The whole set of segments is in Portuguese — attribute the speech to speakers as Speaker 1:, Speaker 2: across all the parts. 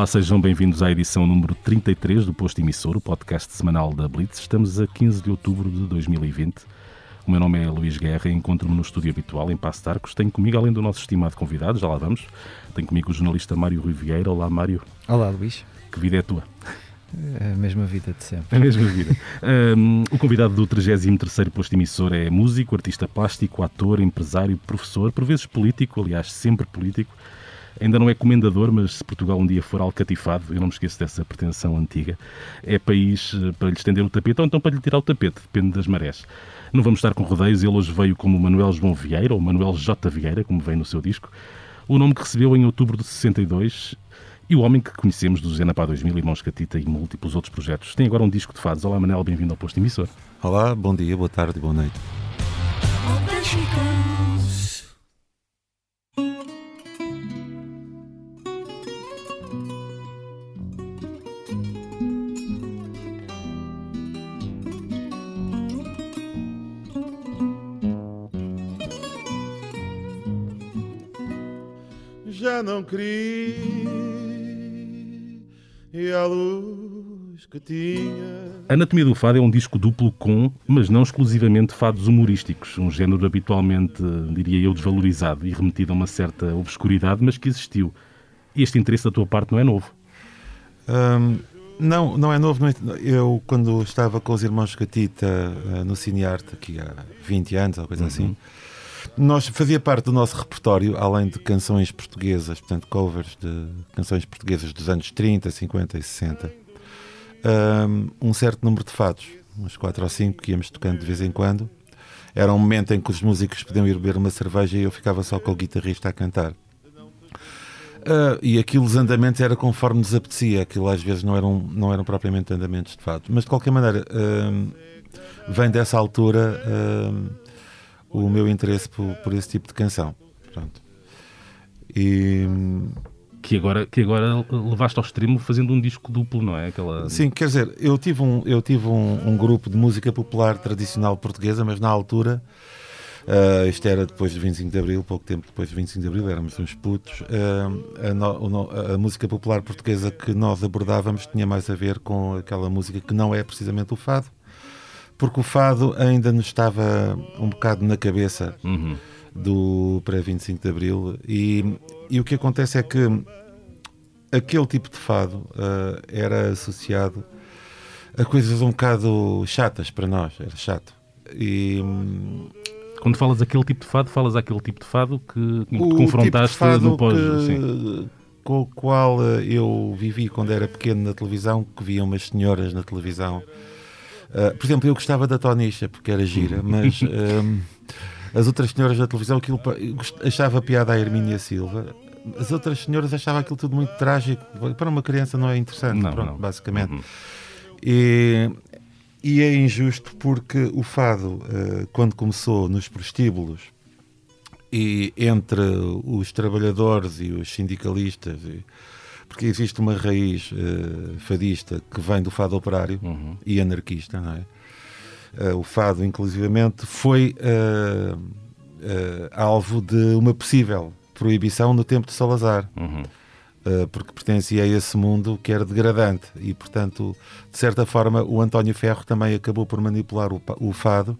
Speaker 1: Olá, sejam bem-vindos à edição número 33 do Posto Emissor, o podcast semanal da Blitz. Estamos a 15 de outubro de 2020. O meu nome é Luís Guerra e encontro-me no estúdio habitual em Passo de Arcos. Tenho comigo, além do nosso estimado convidado, já lá vamos, tenho comigo o jornalista Mário Rui Vieira. Olá, Mário.
Speaker 2: Olá, Luís.
Speaker 1: Que vida é tua?
Speaker 2: A mesma vida de sempre.
Speaker 1: A mesma vida. Um, o convidado do 33º Posto Emissor é músico, artista plástico, ator, empresário, professor, por vezes político, aliás, sempre político. Ainda não é comendador, mas se Portugal um dia for alcatifado, eu não me esqueço dessa pretensão antiga, é país eh, para lhe estender o tapete ou então para lhe tirar o tapete, depende das marés. Não vamos estar com rodeios, ele hoje veio como Manuel João Vieira, ou Manuel J. Vieira, como vem no seu disco, o nome que recebeu em outubro de 62 e o homem que conhecemos do Zenapá 2000, Irmãos Catita e múltiplos outros projetos. Tem agora um disco de fados. Olá, Manel, bem-vindo ao posto emissor.
Speaker 3: Olá, bom dia, boa tarde boa noite.
Speaker 4: Já não e a luz que tinha.
Speaker 1: Anatomia do Fado é um disco duplo com, mas não exclusivamente, fados humorísticos, um género habitualmente, diria eu, desvalorizado e remetido a uma certa obscuridade, mas que existiu. Este interesse da tua parte não é novo?
Speaker 3: Um, não, não é novo. Eu, quando estava com os irmãos Catita uh, no Cinearte, aqui há 20 anos ou coisa uhum. assim, nós fazia parte do nosso repertório, além de canções portuguesas, portanto, covers de canções portuguesas dos anos 30, 50 e 60, um certo número de fados, uns 4 ou 5 que íamos tocando de vez em quando. Era um momento em que os músicos podiam ir beber uma cerveja e eu ficava só com o guitarrista a cantar. Uh, e aquilo, os andamentos, era conforme nos apetecia. Aquilo às vezes não eram, não eram propriamente andamentos de fato. Mas de qualquer maneira, uh, vem dessa altura. Uh, o meu interesse por, por esse tipo de canção. Pronto.
Speaker 1: E que agora, que agora levaste ao extremo fazendo um disco duplo, não é?
Speaker 3: Aquela... Sim, quer dizer, eu tive, um, eu tive um, um grupo de música popular tradicional portuguesa, mas na altura, uh, isto era depois do 25 de Abril, pouco tempo depois do 25 de Abril, éramos uns putos, uh, a, no, a, música popular portuguesa que nós abordávamos tinha mais a ver com aquela música que não é precisamente o fado, porque o fado ainda nos estava um bocado na cabeça uhum. do pré-25 de Abril e, e o que acontece é que aquele tipo de fado uh, era associado a coisas um bocado chatas para nós, era chato. E,
Speaker 1: quando falas aquele tipo de fado, falas aquele tipo de fado que, que confrontaste
Speaker 3: tipo
Speaker 1: no pós.
Speaker 3: Que, com o qual eu vivi quando era pequeno na televisão, que via umas senhoras na televisão Uh, por exemplo, eu gostava da Tonisha porque era gira, mas um, as outras senhoras da televisão aquilo, achava piada a Hermínia Silva. As outras senhoras achavam aquilo tudo muito trágico. Para uma criança não é interessante, não, pronto, não. basicamente. Uhum. E, e, é injusto porque o fado, uh, quando começou nos prostíbulos e entre os trabalhadores e os sindicalistas. E, porque existe uma raiz uh, fadista que vem do fado operário uhum. e anarquista, não é? Uh, o fado, inclusivamente, foi uh, alvo de uma possível proibição no tempo de Salazar. Uhum. porque pertencia a esse mundo que era degradante e, portanto, de certa forma, o António Ferro também acabou por manipular o, o fado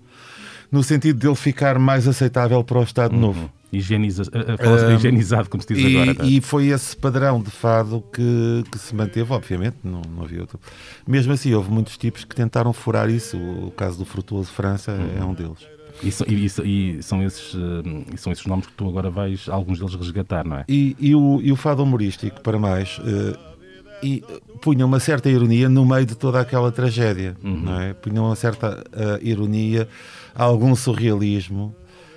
Speaker 3: no sentido de ele ficar mais aceitável para o Estado uhum. Novo.
Speaker 1: Higieniza, uh, higienizado, como se diz
Speaker 3: e,
Speaker 1: agora. Tá?
Speaker 3: E foi esse padrão de fado que, que se manteve, obviamente, não, não havia outro. Mesmo assim, houve muitos tipos que tentaram furar isso. O caso do Frutuoso França uhum. é um deles.
Speaker 1: E, e, e, são esses, uh, são esses nomes que tu agora vais, alguns deles, resgatar, não é?
Speaker 3: E, e, o, e o fado humorístico, para mais, uh, e punha uma certa ironia no meio de toda aquela tragédia, uhum. não é? Punha uma certa uh, ironia, algum surrealismo,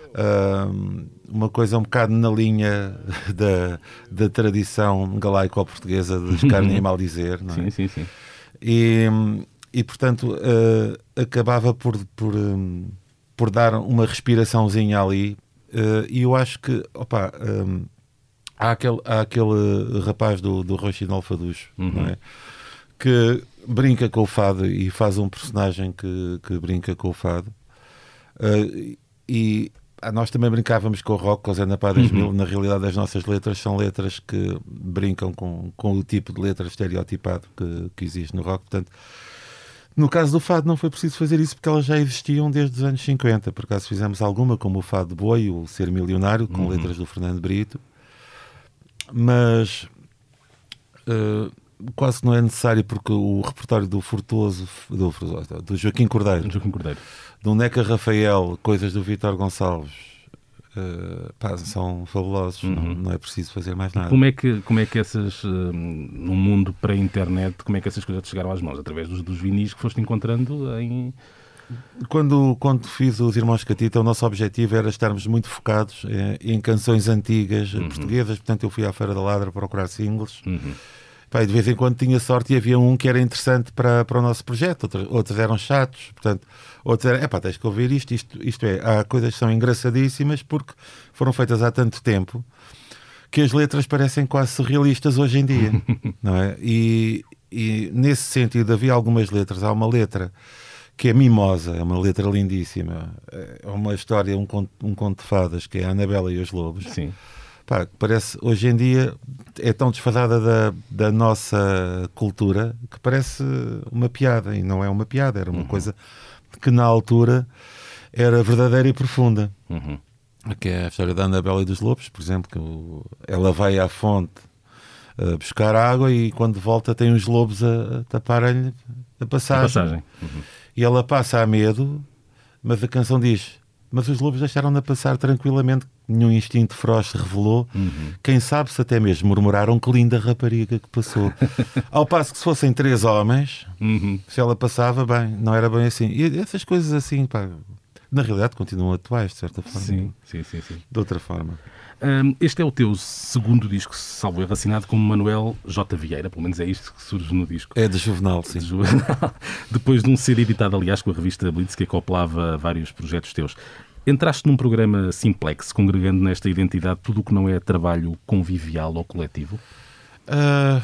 Speaker 3: uh, uma coisa um bocado na linha da, da tradição galaico-portuguesa de carne e mal dizer, não é?
Speaker 1: Sim, sim, sim.
Speaker 3: E, e portanto, uh, acabava por, por, um, por dar uma respiraçãozinha ali, e eu acho que, opa... Um, há aquele, há aquele rapaz do, do Rochinol Faducho, uhum. não é? Que brinca com o fado e faz um personagem que, que brinca com o fado. Uh, e ah, nós também brincávamos com o rock, com o Zé Napá 2000. Na realidade, as nossas letras são letras que brincam com, com o tipo de letra estereotipado que, que existe no rock. Portanto, no caso do fado, não foi preciso fazer isso porque elas já existiam desde os anos 50. Por acaso fizemos alguma, como o Fado de Boi, o Ser Milionário, com letras do Fernando Brito. Mas eh, quase que não é necessário porque o repertório do Furtuoso, do, do Joaquim Cordeiro,
Speaker 1: Joaquim Cordeiro.
Speaker 3: do Neca Rafael, coisas do Vítor Gonçalves, eh, pá, são fabulosos. Não, não é preciso fazer mais nada.
Speaker 1: Como é que, como é que essas, hum, num mundo pré-internet, como é que essas coisas te chegaram às mãos? Através dos, dos vinis que foste encontrando em...
Speaker 3: Quando, quando fiz os Irmãos Catita, o nosso objetivo era estarmos muito focados eh, em canções antigas eh, portuguesas. Portanto, eu fui à Feira da Ladra procurar singles.
Speaker 1: Uhum.
Speaker 3: E de vez em quando tinha sorte e havia um que era interessante para, para o nosso projeto, outros, outros eram chatos, portanto, outros eram, epá, tens que ouvir isto, isto, isto é, há coisas que são engraçadíssimas porque foram feitas há tanto tempo que as letras parecem quase surrealistas hoje em dia, não é? E, e nesse sentido havia algumas letras, há uma letra que é mimosa, é uma letra lindíssima, é uma história, um conto, um conto de fadas que é a Anabela e os Lobos,
Speaker 1: Sim.
Speaker 3: Pá, que parece hoje em dia é tão desfasada da, da nossa cultura que parece uma piada e não é uma piada, era uma coisa que na altura era verdadeira e profunda.
Speaker 1: Uhum.
Speaker 3: Que é a história da Anabela e dos Lobos, por exemplo, que o- ela vai à fonte a buscar água e quando volta tem os lobos a, a taparem-lhe a
Speaker 1: A
Speaker 3: passagem.
Speaker 1: passagem. Uhum.
Speaker 3: E ela passa a medo, mas a canção diz: Mas os lobos deixaram-na passar tranquilamente, nenhum instinto feroz se revelou. Quem sabe se até mesmo murmuraram que linda rapariga que passou. Ao passo que se fossem três homens,
Speaker 1: Uhum.
Speaker 3: se ela passava, bem, não era bem assim. E essas coisas assim, pá, na realidade continuam atuais, de certa forma.
Speaker 1: Sim, sim, sim, sim.
Speaker 3: De outra forma.
Speaker 1: Hum, este é o teu segundo disco, salvo erro, assinado como Manuel J. Vieira, pelo menos é isto que surge no disco.
Speaker 3: É de Juvenal, sim.
Speaker 1: Depois de um ser editado, aliás, com a revista Blitz, que acoplava vários projetos teus. Entraste num programa simplex, congregando nesta identidade tudo o que não é trabalho convivial ou coletivo?
Speaker 3: Ah,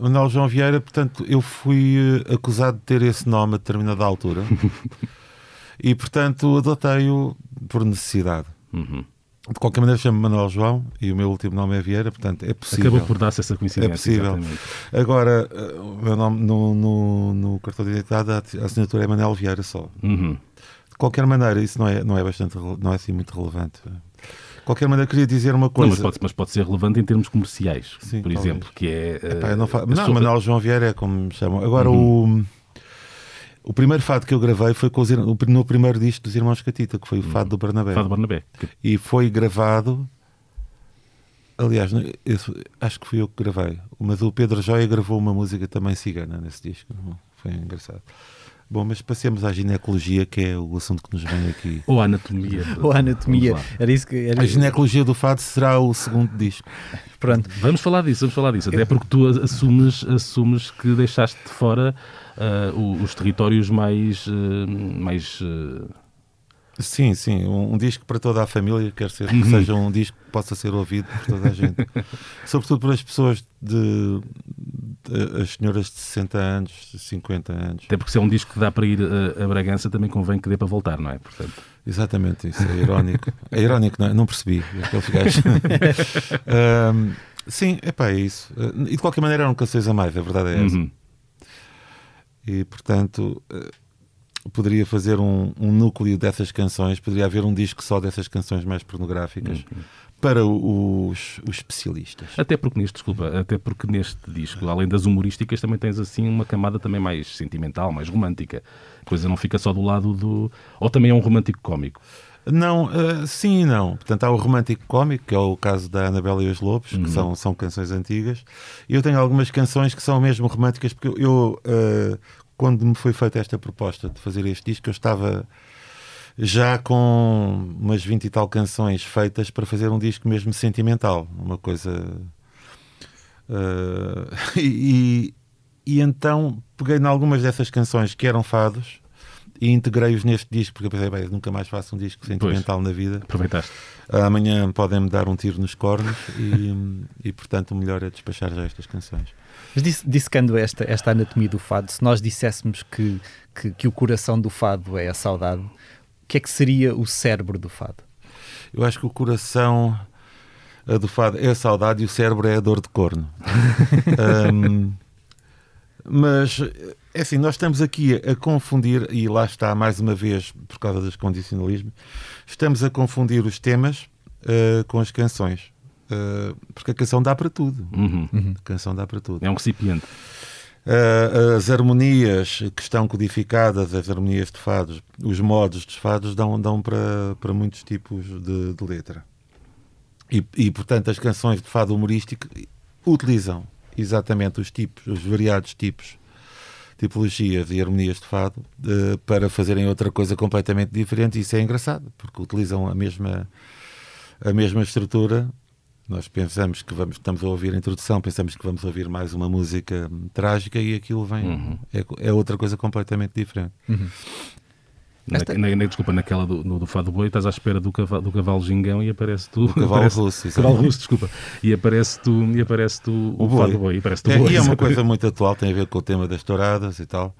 Speaker 3: Manuel João Vieira, portanto, eu fui eh, acusado de ter esse nome a determinada altura e, portanto, adotei-o por necessidade.
Speaker 1: Uhum.
Speaker 3: De qualquer maneira, chamo-me Manuel João e o meu último nome é Vieira, portanto, é possível.
Speaker 1: Acabou por dar-se essa coincidência.
Speaker 3: É possível.
Speaker 1: exatamente.
Speaker 3: Agora, eh, o meu nome no, no, no cartão de identidade, a assinatura é Manuel Vieira só.
Speaker 1: Uhum.
Speaker 3: De qualquer maneira, isso não é, não é bastante, não é assim muito relevante. De qualquer maneira, queria dizer uma
Speaker 1: Não,
Speaker 3: coisa.
Speaker 1: mas, pode, mas pode ser relevante em termos comerciais,
Speaker 3: Sim,
Speaker 1: por
Speaker 3: talvez.
Speaker 1: exemplo, que é...
Speaker 3: Epá, não, fa...
Speaker 1: eh, a
Speaker 3: não
Speaker 1: sua- Uhum.
Speaker 3: Manuel João Vieira é como me chamam. Agora, o, o primeiro fado que eu gravei foi com os no primeiro disco dos Irmãos Catita, que foi o Fado do Bernabé.
Speaker 1: Uhum. Fado Barnabé. que-
Speaker 3: E foi gravado. Aliás, não- esse- acho que fui eu que gravei. Mas o Pedro Joia gravou uma música também cigana nesse disco. Foi engraçado. Bom, mas passemos à ginecologia, que é o assunto que nos vem aqui.
Speaker 1: Ou a anatomia.
Speaker 2: Ou a anatomia. Era isso que. Era...
Speaker 3: A ginecologia do fado será o segundo disco.
Speaker 2: Pronto.
Speaker 1: Vamos falar disso, vamos falar disso. Até porque tu assumes, assumes que deixaste de fora o- os territórios mais. ah, mais ah,
Speaker 3: Sim, sim, um, um disco para toda a família, quer ser que seja um disco que possa ser ouvido por toda a gente. Sobretudo por as pessoas de, de- as senhoras de 60 anos, 50 anos.
Speaker 1: até porque se é um disco que dá para ir a, a Bragança, também convém que dê para voltar, não é? Portanto,
Speaker 3: Exatamente, isso é irónico. É irónico, não é? Não percebi. aquele gajo. Ahm, sim, epá, é isso. E de qualquer maneira eram canções a mais, a verdade é essa.
Speaker 1: uhum.
Speaker 3: E portanto eh, poderia fazer um, um núcleo dessas canções, poderia haver um disco só dessas canções mais pornográficas para o- os, os especialistas.
Speaker 1: Até porque neste, desculpa, até porque neste disco, além das humorísticas, também tens assim uma camada também mais sentimental, mais romântica. A coisa não fica só do lado do. Ou também é um romântico cómico.
Speaker 3: Não, eh, sim e não. Portanto, há o romântico cómico, que é o caso da Anabela e os Lobos, que são, são canções antigas. Eu tenho algumas canções que são mesmo românticas, porque eu, eh, quando me foi feita esta proposta de fazer este disco, eu estava já com umas 20 e tal canções feitas para fazer um disco mesmo sentimental. Uma coisa. eh, e, e então peguei em algumas dessas canções que eram fados e integrei-os neste disco, porque eu pensei, bem, nunca mais faço um disco sentimental na vida.
Speaker 1: Aproveitaste.
Speaker 3: Amanhã podem-me dar um tiro nos cornos e, e, portanto, o melhor é despachar já estas canções.
Speaker 2: Mas disse, dissecando esta, esta anatomia do fado, se nós disséssemos que, que, que o coração do fado é a saudade, o que é que seria o cérebro do fado?
Speaker 3: Eu acho que o coração uh, do fado é a saudade e o cérebro é a dor de corno. um, mas, é assim, nós estamos aqui a, a, confundir, e lá está mais uma vez, por causa dos condicionalismos, estamos a confundir os temas uh, com as canções. Uh, porque a canção dá para tudo.
Speaker 1: Uhum. Uhum.
Speaker 3: A canção dá para tudo.
Speaker 1: É um recipiente.
Speaker 3: Uh, as harmonias que estão codificadas, as harmonias de fados, os modos de fados dão, dão para, para muitos tipos de, de letra. E, e, portanto, as canções de fado humorístico utilizam exatamente os tipos, os variados tipos, tipologias e harmonias de fado uh, para fazerem outra coisa completamente diferente. E isso é engraçado, porque utilizam a mesma, a mesma estrutura nós pensamos que vamos, estamos a ouvir a introdução, pensamos que vamos ouvir mais uma música trágica e aquilo vem. Uhum. É, é, outra coisa completamente diferente. Uhum.
Speaker 1: Esta... Na, na, desculpa, naquela do, no, do Fado Boi, estás à espera do cavalo, do cavalo gingão e aparece tu.
Speaker 3: O cavalo
Speaker 1: aparece,
Speaker 3: russo,
Speaker 1: Cavalo russo, desculpa. E aparece tu, e aparece tu o, o Fado Boi. E, aparece tu
Speaker 3: é,
Speaker 1: boi,
Speaker 3: e é uma coisa muito atual, tem a ver com o tema das touradas e tal.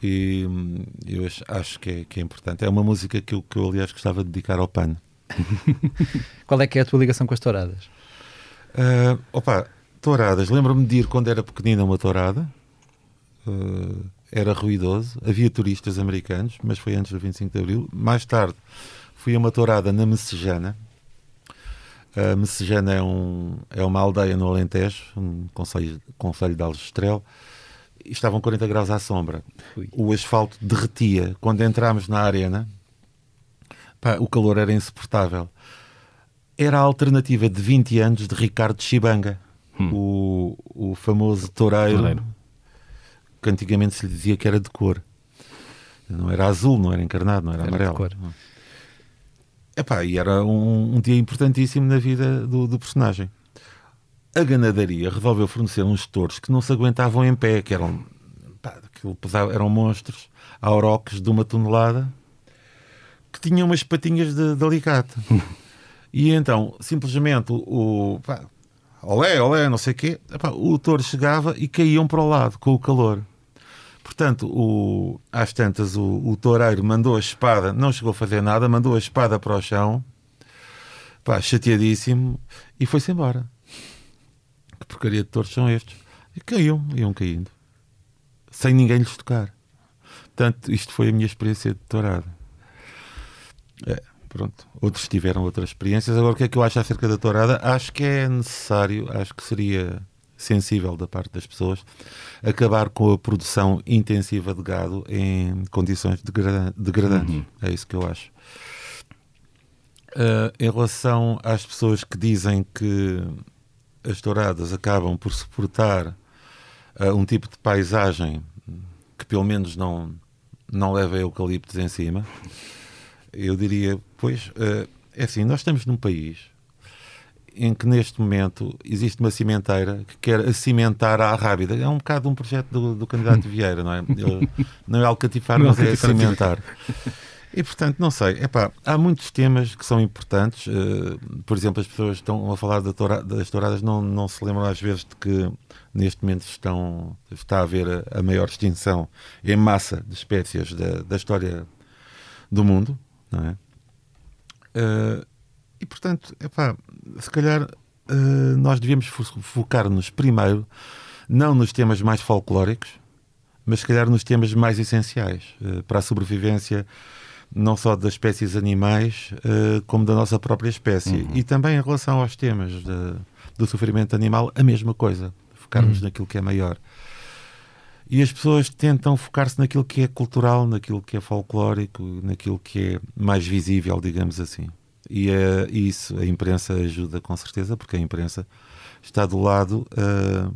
Speaker 3: E hum, eu acho, acho que, é, que é importante. É uma música que eu, que eu, aliás, gostava de dedicar ao PAN.
Speaker 2: Qual é que é a tua ligação com as touradas?
Speaker 3: Uh, opa, touradas. Lembro-me de ir quando era pequenina uma tourada. Uh, era ruidoso. Havia turistas americanos, mas foi antes do 25 de Abril. Mais tarde fui a uma tourada na Messejana. A Messejana é, um, é uma aldeia no Alentejo, um conselho, conselho de Algestrel. E estavam 40 graus à sombra. Ui. O asfalto derretia. Quando entrámos na arena, Pá, o calor era insuportável. Era a alternativa de 20 anos de Ricardo Chibanga, hum. o, o famoso toureiro, toureiro, que antigamente se lhe dizia que era de cor. Não era azul, não era encarnado, não era, era amarelo. De cor. Epá, e era um, um, dia importantíssimo na vida do, do personagem. A ganadaria resolveu fornecer uns touros que não se aguentavam em pé, que eram, pá, pesava, eram monstros, auroques de uma tonelada, que tinha umas patinhas de, de alicate. e então, simplesmente, o. Pá, olé, olé, não sei o quê, epá, o touro chegava e caíam para o lado com o calor. Portanto, o, às tantas, o, o toureiro mandou a espada, não chegou a fazer nada, mandou a espada para o chão, pá, chateadíssimo, e foi-se embora. Que porcaria de touros são estes? E caíam, iam caindo, sem ninguém lhes tocar. Portanto, isto foi a minha experiência de tourada. É, pronto. Outros tiveram outras experiências. Agora, o que é que eu acho acerca da tourada? Acho que é necessário, acho que seria sensível da parte das pessoas acabar com a produção intensiva de gado em condições degradantes. Uhum. É isso que eu acho. Uh, em relação às pessoas que dizem que as touradas acabam por suportar uh, um tipo de paisagem que pelo menos não, não leva eucaliptos em cima, eu diria, pois, uh, é assim, nós estamos num país em que neste momento existe uma cimenteira que quer cimentar a rábida. É um bocado um projeto do, do candidato Vieira, não é? Ele, não é alcatifar, mas é cimentar. E portanto, não sei, epá, há muitos temas que são importantes. Uh, por exemplo, as pessoas estão a falar da toura, das touradas, não, não se lembram às vezes de que neste momento estão, está a haver a, a maior extinção em massa de espécies da, da história do mundo não é? Uh, e portanto, epá, se calhar uh, nós devíamos focar-nos primeiro não nos temas mais folclóricos, mas se calhar nos temas mais essenciais uh, para a sobrevivência não só das espécies animais, como da nossa própria espécie. Uhum. E também em relação aos temas de, do sofrimento animal, a mesma coisa. Focarmos uhum. naquilo que é maior. E as pessoas tentam focar-se naquilo que é cultural, naquilo que é folclórico, naquilo que é mais visível, digamos assim. E é isso a imprensa ajuda com certeza, porque a imprensa está do lado uh,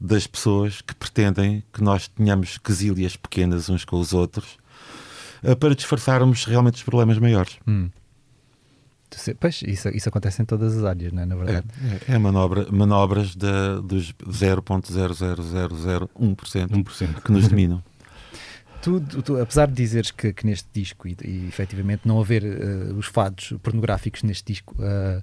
Speaker 3: das pessoas que pretendem que nós tenhamos quesílias pequenas uns com os outros uh, para disfarçarmos realmente os problemas maiores.
Speaker 2: Hum. Pois, isso, isso acontece em todas as áreas, não é? Na verdade.
Speaker 3: É, é manobra, manobras de, dos 0.00001% 1%. que nos dominam.
Speaker 2: Tu, tu, apesar de dizeres que, que neste disco e, e efetivamente não haver uh, os fados pornográficos neste disco, uh,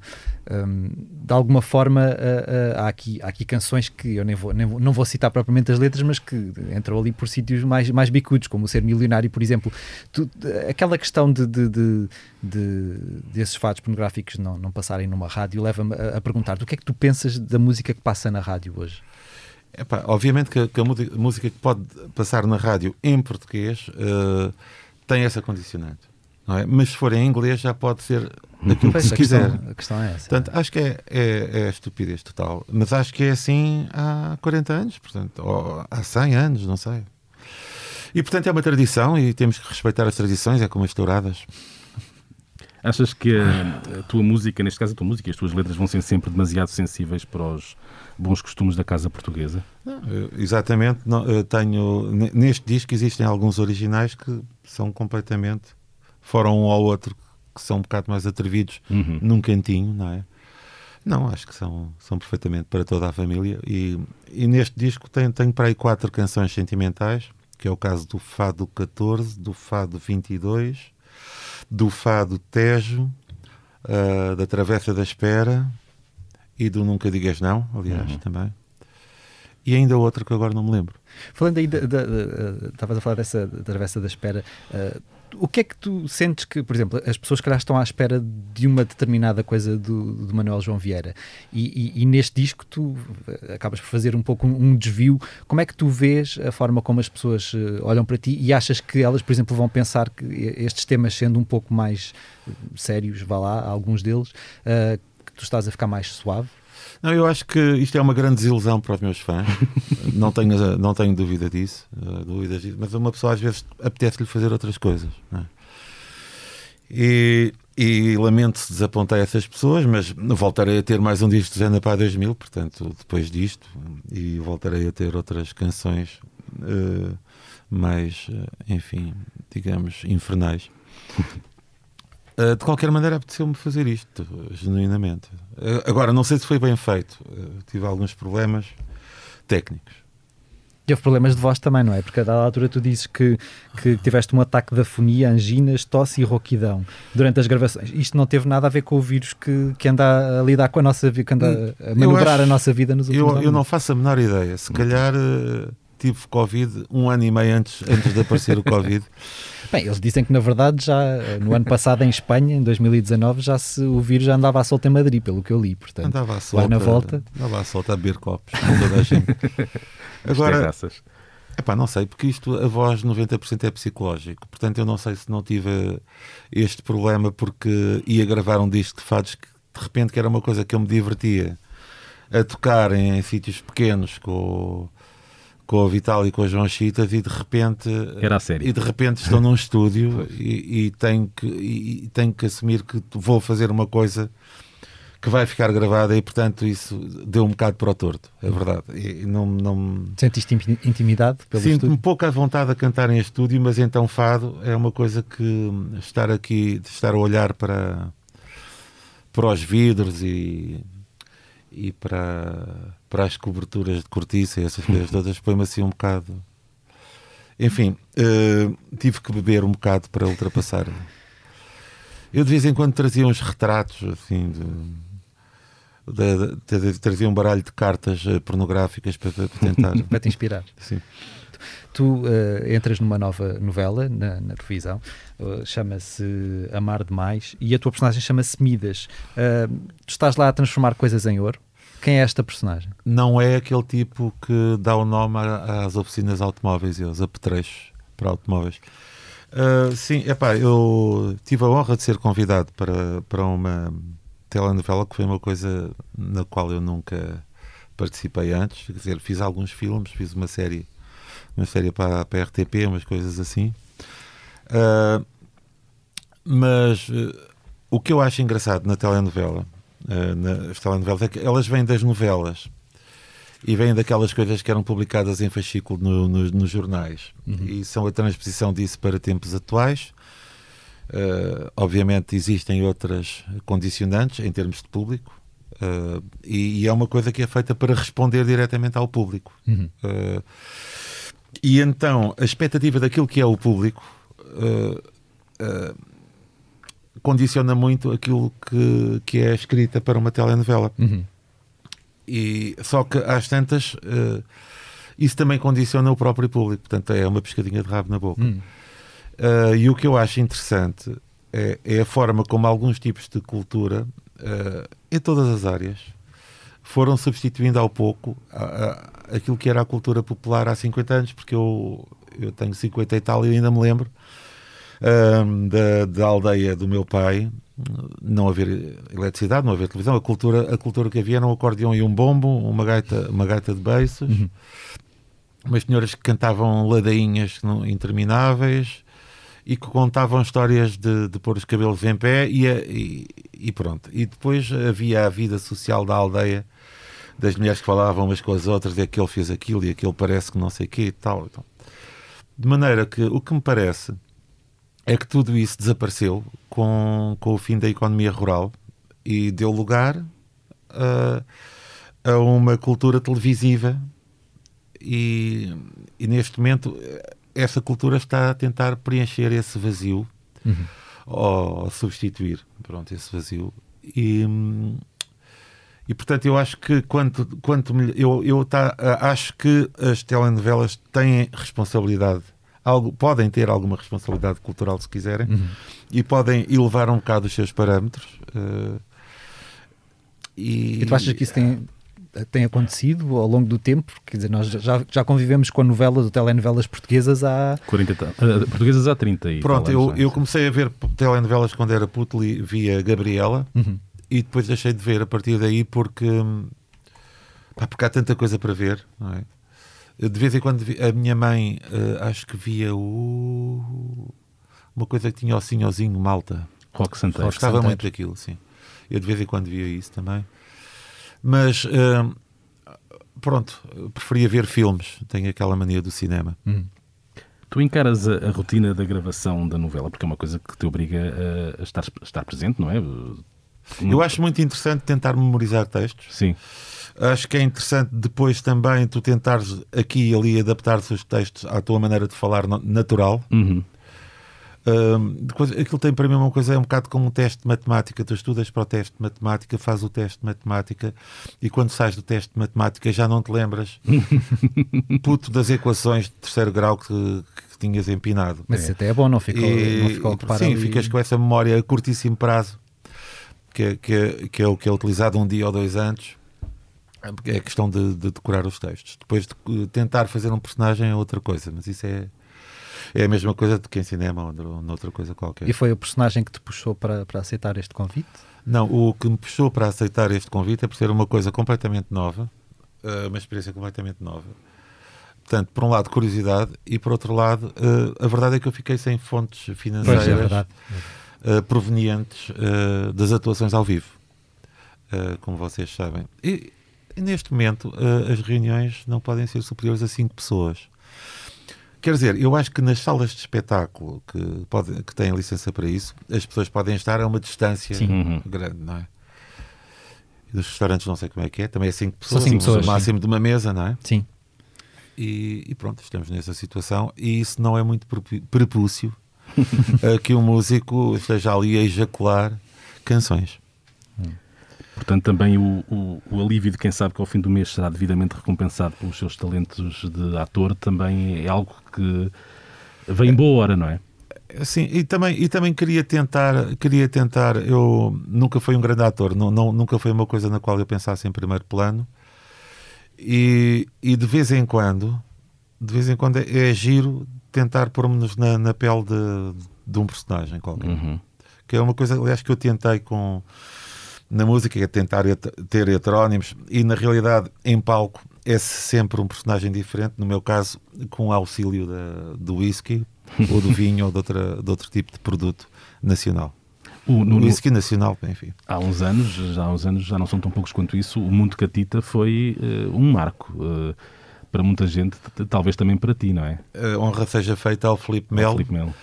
Speaker 2: um, de alguma forma uh, há, aqui, há aqui canções que eu nem vou, nem vou, não vou citar propriamente as letras, mas que entram ali por sítios mais, mais bicudos, como o ser milionário, por exemplo. Tu, aquela questão de, de, de, de, desses fados pornográficos não, não passarem numa rádio leva-me a, a perguntar: o que é que tu pensas da música que passa na rádio hoje?
Speaker 3: Epá, obviamente que, que, a música que pode passar na rádio em português uh, tem essa condicionante. Não é? Mas se for em inglês já pode ser aquilo que se
Speaker 2: a
Speaker 3: quiser.
Speaker 2: Questão, a questão é essa.
Speaker 3: Portanto, acho que é, é, é, estupidez total. Mas acho que é assim há 40 anos, portanto, ou há 100 anos, não sei. E portanto é uma tradição e temos que respeitar as tradições, é como as touradas.
Speaker 1: Achas que a, a, tua música, neste caso a tua música, as tuas letras vão ser sempre demasiado sensíveis para os bons costumes da casa portuguesa?
Speaker 3: Não, exatamente. Não, tenho, neste disco existem alguns originais que são completamente, fora um ou outro, que são um bocado mais atrevidos uhum. num cantinho, não é? Não, acho que são, são perfeitamente para toda a família. E, e neste disco tenho, tenho para aí quatro canções sentimentais, que é o caso do Fado 14, do Fado 22, do Fado Tejo, uh, da Travessa da Espera e do Nunca Digas Não, aliás, uhum. também. E ainda outra que agora não me lembro.
Speaker 2: Falando aí, estavas a falar dessa Travessa da Espera, uh, o que é que tu sentes que, por exemplo, as pessoas que estão à espera de uma determinada coisa do, do Manuel João Vieira e, e, e, neste disco tu acabas por fazer um pouco um, um, desvio. Como é que tu vês a forma como as pessoas olham para ti e achas que elas, por exemplo, vão pensar que estes temas sendo um pouco mais sérios, vá lá, alguns deles, uh, tu estás a ficar mais suave?
Speaker 3: Não, eu acho que isto é uma grande desilusão para os meus fãs. não, tenho, não tenho dúvida disso, uh, dúvidas disso. Mas uma pessoa às vezes apetece-lhe fazer outras coisas. É? E, e lamento se desapontar essas pessoas, mas voltarei a ter mais um disco de Zena para 2000, portanto, depois disto, e voltarei a ter outras canções uh, mais, uh, enfim, digamos, infernais. Uh, de qualquer maneira, apeteceu-me fazer isto, genuinamente. Uh, agora, não sei se foi bem feito. Uh, tive alguns problemas técnicos.
Speaker 2: E houve problemas de voz também, não é? Porque a dada altura tu dizes que, que tiveste um ataque de afonia, anginas, tosse e rouquidão durante as gravações. Isto não teve nada a ver com o vírus que, que anda a lidar com a nossa vida, que anda a manobrar acho, a nossa vida nos últimos
Speaker 3: eu,
Speaker 2: anos.
Speaker 3: Eu não faço a menor ideia. Se calhar tive Covid um ano e meio antes, antes de aparecer o Covid.
Speaker 2: Bem, eles dizem que na verdade já no ano passado em Espanha, em 2019, já se, o vírus já andava à solta em Madrid, pelo que eu li, portanto.
Speaker 3: Andava à solta, lá na volta. Andava à solta a beber copos com toda a gente.
Speaker 1: Agora,
Speaker 3: epá, não sei, porque isto, a voz 90% é psicológico, portanto eu não sei se não tive este problema porque ia gravar um disco de fados que de repente que era uma coisa que eu me divertia a tocar em, em sítios pequenos com com o Vital e com a João Chitas e de repente
Speaker 1: era a série.
Speaker 3: e de repente estou num estúdio e, e, tenho que e tenho que assumir que vou fazer uma coisa que vai ficar gravada e portanto isso deu um bocado para o torto é verdade. E não não
Speaker 2: sentiste intimidade pelo
Speaker 3: sinto-me pouco à vontade a cantar em estúdio mas então fado é uma coisa que estar aqui estar a olhar para para os vidros e e para, para as coberturas de cortiça e essas coisas todas põe-me assim um bocado. Enfim, uh, tive que beber um bocado para ultrapassar. Eu de vez em quando trazia uns retratos assim de, de, de, trazia um baralho de cartas eh, pornográficas para, para tentar
Speaker 2: para te inspirar.
Speaker 3: Sim.
Speaker 2: Tu uh, entras numa nova novela na, na televisão, uh, chama-se Amar Demais, e a tua personagem chama-se Midas. Uh, tu estás lá a transformar coisas em ouro. Quem é esta personagem?
Speaker 3: Não é aquele tipo que dá o nome às oficinas automóveis e aos apetrechos para automóveis. Uh, sim, epá, eu tive a honra de ser convidado para, para uma telenovela que foi uma coisa na qual eu nunca participei antes. Quer dizer, fiz alguns filmes, fiz uma série uma série para, para a RTP, umas coisas assim. Uh, mas uh, o que eu acho engraçado na telenovela, uh, nas telenovelas, é que elas vêm das novelas e vêm daquelas coisas que eram publicadas em fascículo no, no, nos jornais uhum. e são a transposição disso para tempos atuais. Uh, obviamente existem outras condicionantes em termos de público uh, e, e, é uma coisa que é feita para responder diretamente ao público. Uhum. Uh, e então a expectativa daquilo que é o público uh, uh, condiciona muito aquilo que, que é escrita para uma telenovela.
Speaker 2: Uhum.
Speaker 3: E, só que às tantas, uh, isso também condiciona o próprio público, portanto é uma pescadinha de rabo na boca.
Speaker 2: Uhum.
Speaker 3: Uh, e o que eu acho interessante é, é, a forma como alguns tipos de cultura, em todas as áreas, foram substituindo ao pouco a, a, aquilo que era a cultura popular há 50 anos, porque eu, eu tenho 50 e tal e ainda me lembro uh, da, da aldeia do meu pai, não haver eletricidade, não haver televisão, a cultura, a cultura que havia era um acordeão e um bombo, uma gaita, uma gaita de beiços, uhum. umas senhoras que cantavam ladainhas intermináveis e que contavam histórias de, de pôr os cabelos em pé e, e, e, pronto. E depois havia a vida social da aldeia, das mulheres que falavam umas com as outras, e aquele fez aquilo e aquele parece que não sei o quê e tal. Então, de maneira que o que me parece é que tudo isso desapareceu com, com o fim da economia rural e deu lugar a, a uma cultura televisiva e, e, neste momento essa cultura está a tentar preencher esse vazio uhum. ou substituir pronto, esse vazio e, e portanto eu acho que quanto, quanto eu, eu tá, acho que as telenovelas têm responsabilidade algo, podem ter alguma responsabilidade cultural se quiserem uhum. e podem elevar um bocado os seus parâmetros. Uh,
Speaker 2: e... e tu achas que isso tem, tem acontecido ao longo do tempo? Quer dizer, nós já, já convivemos com novelas ou telenovelas portuguesas há.
Speaker 1: 40, uh, portuguesas há 30 e
Speaker 3: Pronto, eu, é? eu comecei a ver telenovelas quando era puto, via Gabriela uhum. E depois deixei de ver a partir daí porque. Pá, porque há tanta coisa para ver, não é? de vez em quando a minha mãe uh, acho que via o uma coisa que tinha o sinhozinho malta.
Speaker 1: Rock Santeiro.
Speaker 3: Gostava muito daquilo, sim. Eu de vez em quando via isso também. Mas uh, pronto, preferia ver filmes. Tenho aquela mania do cinema. Hum.
Speaker 1: Tu encaras a, a, rotina da gravação da novela, porque é uma coisa que te obriga a, a estar, a estar presente, não é?
Speaker 3: Eu acho muito interessante tentar memorizar textos.
Speaker 1: Sim.
Speaker 3: Acho que é interessante depois também tu tentares aqui e ali adaptar os textos à tua maneira de falar natural.
Speaker 1: Uhum.
Speaker 3: depois, aquilo tem para mim uma coisa, é um bocado como um teste de matemática. Tu estudas para o teste de matemática, fazes o teste de matemática e quando sais do teste de matemática já não te lembras puto das equações de terceiro grau que, que tinhas empinado.
Speaker 2: Mas isso até é bom, não ficou, e, não ficou
Speaker 3: Sim, ali... ficas com essa memória a curtíssimo prazo, que, é, que, que é o que é utilizado um dia ou dois antes é questão de, de, decorar os textos. Depois de tentar fazer um personagem é outra coisa, mas isso é, é a mesma coisa do que em cinema ou noutra coisa qualquer.
Speaker 2: E foi o personagem que te puxou para, para aceitar este convite?
Speaker 3: Não, o que me puxou para aceitar este convite é por ser uma coisa completamente nova, eh, uma experiência completamente nova. Portanto, por um lado, curiosidade, e por outro lado, eh, a verdade é que eu fiquei sem fontes financeiras é provenientes das atuações ao vivo, como vocês sabem. E, neste momento, uh, as reuniões não podem ser superiores a 5 pessoas. Quer dizer, eu acho que nas salas de espetáculo que, pode, que têm licença para isso, as pessoas podem estar a uma distância Sim. Uhum. grande, não é? Dos restaurantes não sei como é que é, também é 5 pessoas,
Speaker 2: cinco pessoas,
Speaker 3: o máximo sim. de uma mesa, não é?
Speaker 2: Sim.
Speaker 3: E, e, pronto, estamos nessa situação e isso não é muito prepúcio uh, que um músico esteja ali a ejacular canções.
Speaker 1: Portanto, também o, o, o, alívio de quem sabe que ao fim do mês será devidamente recompensado pelos seus talentos de ator também é algo que vem em boa hora, não é?
Speaker 3: Sim, e também, e também queria tentar, queria tentar, eu nunca fui um grande ator, não, não, nunca foi uma coisa na qual eu pensasse em primeiro plano, e, e de vez em quando, de vez em quando é, é giro tentar pôr-me-nos na, na pele de, de um personagem qualquer. Uhum. Que é uma coisa, aliás, que eu tentei com na música é tentar ter heterónimos e na realidade em palco é sempre um personagem diferente, no meu caso com auxílio da, do whisky ou do vinho ou de, outra, de outro tipo de produto nacional. O, no, whisky nacional, enfim.
Speaker 1: Há uns anos, já há uns anos, já não são tão poucos quanto isso, o Mundo Catita foi uh, um marco. Uh, para muita gente, talvez também para ti, não é?
Speaker 3: A honra seja feita ao Felipe Melo. Felipe Melo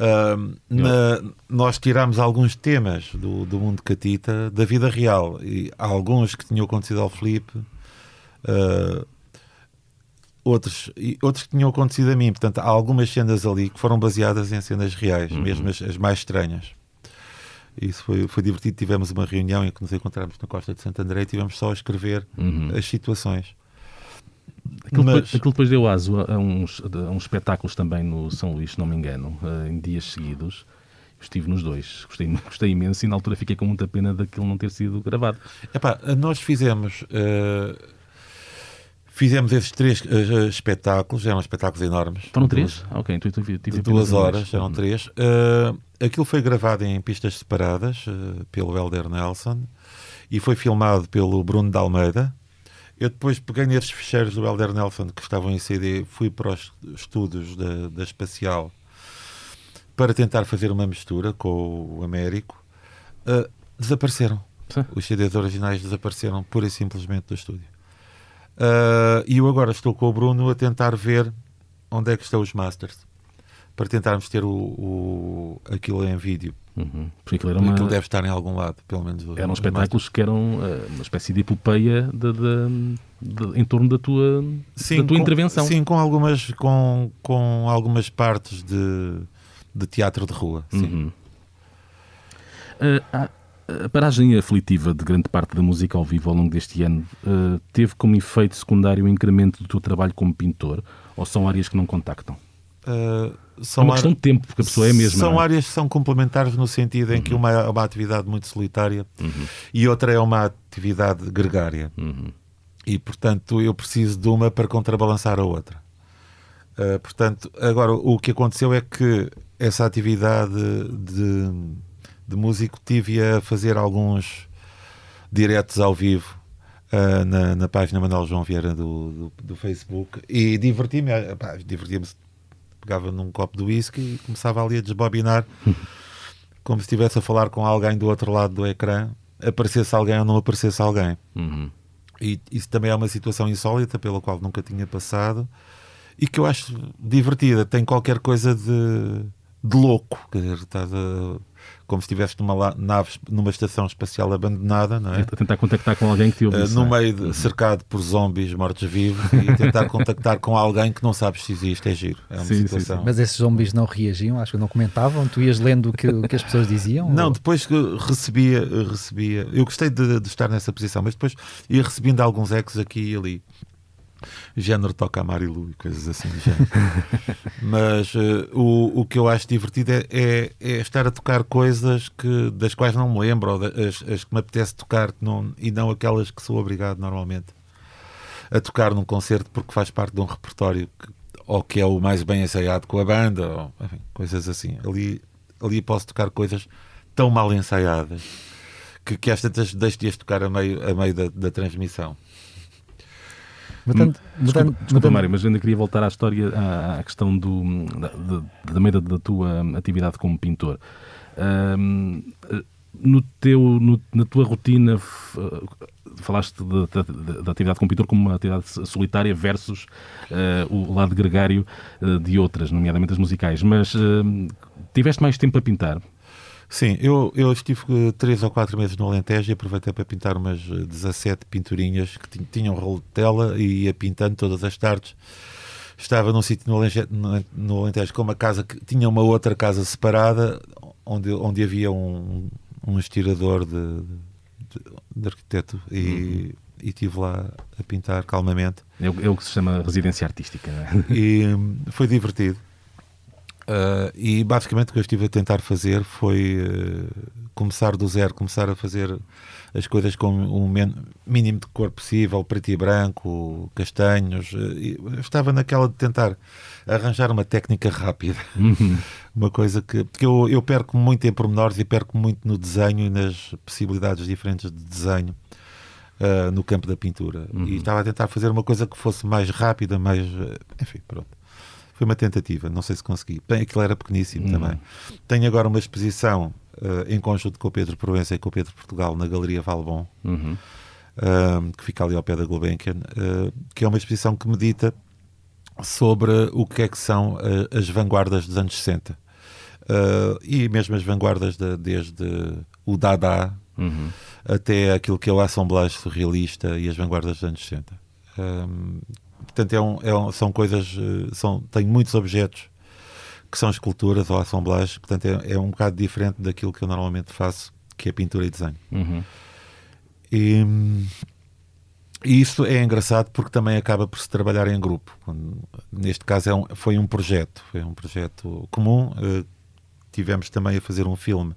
Speaker 3: Uh, na, nós tirámos alguns temas do, do mundo catita da vida real e há alguns que tinham acontecido ao Felipe uh, outros, e outros que tinham acontecido a mim. Portanto, há algumas cenas ali que foram baseadas em cenas reais,
Speaker 1: Uhum.
Speaker 3: mesmo as, as mais estranhas. Isso foi, foi divertido. Tivemos uma reunião em que nos encontramos na Costa de Santo André e tivemos só a escrever
Speaker 1: Uhum.
Speaker 3: as situações.
Speaker 1: Aquilo,
Speaker 3: Mas-
Speaker 1: depois, aquilo depois deu aso a, a uns, a uns espetáculos também no São Luís, se não me engano, eh, em dias seguidos. Estive nos dois, gostei, gostei imenso e na altura fiquei com muita pena daquilo não ter sido gravado.
Speaker 3: Epá, nós fizemos. eh, fizemos esses três eh, espetáculos, eram espetáculos enormes.
Speaker 1: Foram três? Ah, ok, então eu tive, tive
Speaker 3: duas horas, eram
Speaker 1: Uhum.
Speaker 3: três. Eh, aquilo foi gravado em pistas separadas eh, pelo Helder Nelson e foi filmado pelo Bruno de Almeida. Eu depois peguei nesses ficheiros do Helder Nelson que estavam em CD, fui para os estudos da, da Espacial para tentar fazer uma mistura com o Américo. Eh, desapareceram.
Speaker 1: Sim.
Speaker 3: Os CDs originais desapareceram pura e simplesmente do estúdio. Ah, e eu agora estou com o Bruno a tentar ver onde é que estão os masters para tentarmos ter o, o- aquilo em vídeo.
Speaker 1: Uhum. Porque aquilo era uma,
Speaker 3: Aquilo deve estar em algum lado, pelo menos.
Speaker 1: eram
Speaker 3: os
Speaker 1: espetáculos que eram eh, uma espécie de epopeia de, de- de- em torno da tua,
Speaker 3: masters.
Speaker 1: da tua
Speaker 3: com-
Speaker 1: intervenção.
Speaker 3: Sim, com algumas, com, com algumas partes de, de teatro de rua. Sim.
Speaker 1: Uhum. Uh, a- a paragem aflitiva de grande parte da música ao vivo ao longo deste ano uh, teve como efeito secundário o incremento do teu trabalho como pintor ou são áreas que não contactam?
Speaker 3: Ah,
Speaker 1: É
Speaker 3: são
Speaker 1: uma
Speaker 3: ar-
Speaker 1: questão de tempo, porque a pessoa é a mesma.
Speaker 3: São
Speaker 1: é?
Speaker 3: áreas que são complementares no sentido em que uma é uma atividade muito solitária
Speaker 1: Uhum.
Speaker 3: e outra é uma atividade gregária.
Speaker 1: Uhum.
Speaker 3: e portanto eu preciso de uma para contrabalançar a outra. Uh, portanto, agora o que aconteceu é que essa atividade de, de músico tive a fazer alguns diretos ao vivo uh, na, na página Manuel João Vieira do, do, do Facebook e diverti-me, pá, divertia-me, pegava num copo de whisky e começava ali a desbobinar como se estivesse a falar com alguém do outro lado do ecrã, aparecesse alguém ou não aparecesse alguém.
Speaker 1: Uhum.
Speaker 3: E isso também é uma situação insólita pela qual nunca tinha passado e que eu acho divertida. Tem qualquer coisa de, de louco. Quer dizer, estás a- como se estivesse numa nave, numa estação espacial abandonada, não é?
Speaker 1: A tentar contactar com alguém que te
Speaker 3: Uh,
Speaker 1: ouve
Speaker 3: no meio de, cercado por zombies mortos-vivos e tentar contactar com alguém que não sabes se existe. É giro. É uma
Speaker 1: Sim, sim,
Speaker 3: situação.
Speaker 2: Mas esses zombies não reagiam, acho que não comentavam. Tu ias lendo o que, o que as pessoas diziam?
Speaker 3: Não,
Speaker 2: Ou-
Speaker 3: depois que recebia, recebia. Eu gostei de, de estar nessa posição, mas depois ia recebendo alguns ecos aqui e ali. Género toca a Marilu e coisas assim do género. mas eh, o, o que eu acho divertido é, é, é estar a tocar coisas que, das quais não me lembro, ou as, as que me apetece tocar não, e não aquelas que sou obrigado normalmente a tocar num concerto porque faz parte de um repertório que, ou que é o mais bem ensaiado com a banda, ou enfim, coisas assim. Ali, ali posso tocar coisas tão mal ensaiadas que, que às tantas deixo-te-as tocar a meio, a meio da, da transmissão.
Speaker 2: Mudando,
Speaker 1: Desculpa,
Speaker 2: mudando,
Speaker 1: desculpa Mário, mas ainda queria voltar à história, à, à questão do, da, também da, da tua atividade como pintor. Eh, no teu, no- na tua rotina, eh, falaste da, da- da atividade como pintor como uma atividade solitária versus eh, o lado gregário eh, de outras, nomeadamente as musicais, mas eh, tiveste mais tempo a pintar?
Speaker 3: Sim, eu, eu estive eh, três ou quatro meses no Alentejo e aproveitei para pintar umas eh, 17 pinturinhas que tin- tinham rolo de tela e ia pintando todas as tardes. Estava num sítio no Alentejo, no- Alentejo com uma casa que tinha uma outra casa separada onde, onde havia um, um estirador de, de, de arquiteto e, e estive lá a pintar calmamente.
Speaker 1: É o, é o que se chama residência artística. é?
Speaker 3: e hum, foi divertido. Ah, e basicamente o que eu estive a tentar fazer foi eh, começar do zero, começar a fazer as coisas com o mínimo de cor possível, preto e branco, castanhos. eu estava naquela de tentar arranjar uma técnica rápida. uma coisa que. Porque eu, eu perco muito em pormenores e perco muito no desenho e nas possibilidades diferentes de desenho. ah, no campo da pintura e estava a tentar fazer uma coisa que fosse mais rápida, mais enfim, pronto. Foi uma tentativa, não sei se consegui. Bem, aquilo era pequeníssimo
Speaker 1: Uhum.
Speaker 3: também. Tenho agora uma exposição eh, em conjunto com o Pedro Proença e com o Pedro Portugal na Galeria Valbon,
Speaker 1: Uhum.
Speaker 3: um, que fica ali ao pé da Gulbenkian, uh, que é uma exposição que medita sobre o que é que são uh, as vanguardas dos anos 60. Uh, e mesmo as vanguardas de- desde o Dada
Speaker 1: Uhum.
Speaker 3: até aquilo que é o assemblage surrealista e as vanguardas dos anos 60. Um, portanto, é um, é um, são coisas, uh, são, tenho muitos objetos que são esculturas ou assemblagens, portanto, é, é, um bocado diferente daquilo que eu normalmente faço, que é pintura e desenho.
Speaker 1: Uhum.
Speaker 3: E, e isso é engraçado porque também acaba por se trabalhar em grupo. Neste caso é um, foi um projeto, foi um projeto comum. Uh, tivemos também a fazer um filme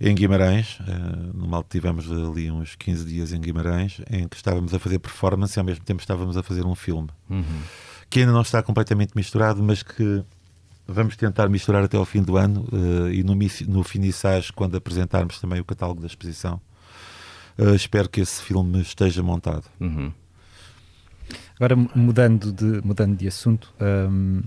Speaker 3: em Guimarães, uh, no mal tivemos ali uns 15 dias em Guimarães, em que estávamos a fazer performance e ao mesmo tempo estávamos a fazer um filme.
Speaker 1: Uhum.
Speaker 3: Que ainda não está completamente misturado, mas que vamos tentar misturar até ao fim do ano uh, e no, no finissage, quando apresentarmos também o catálogo da exposição, Uh, espero que esse filme esteja montado.
Speaker 1: Uhum.
Speaker 2: Agora, mudando de, mudando de assunto, um,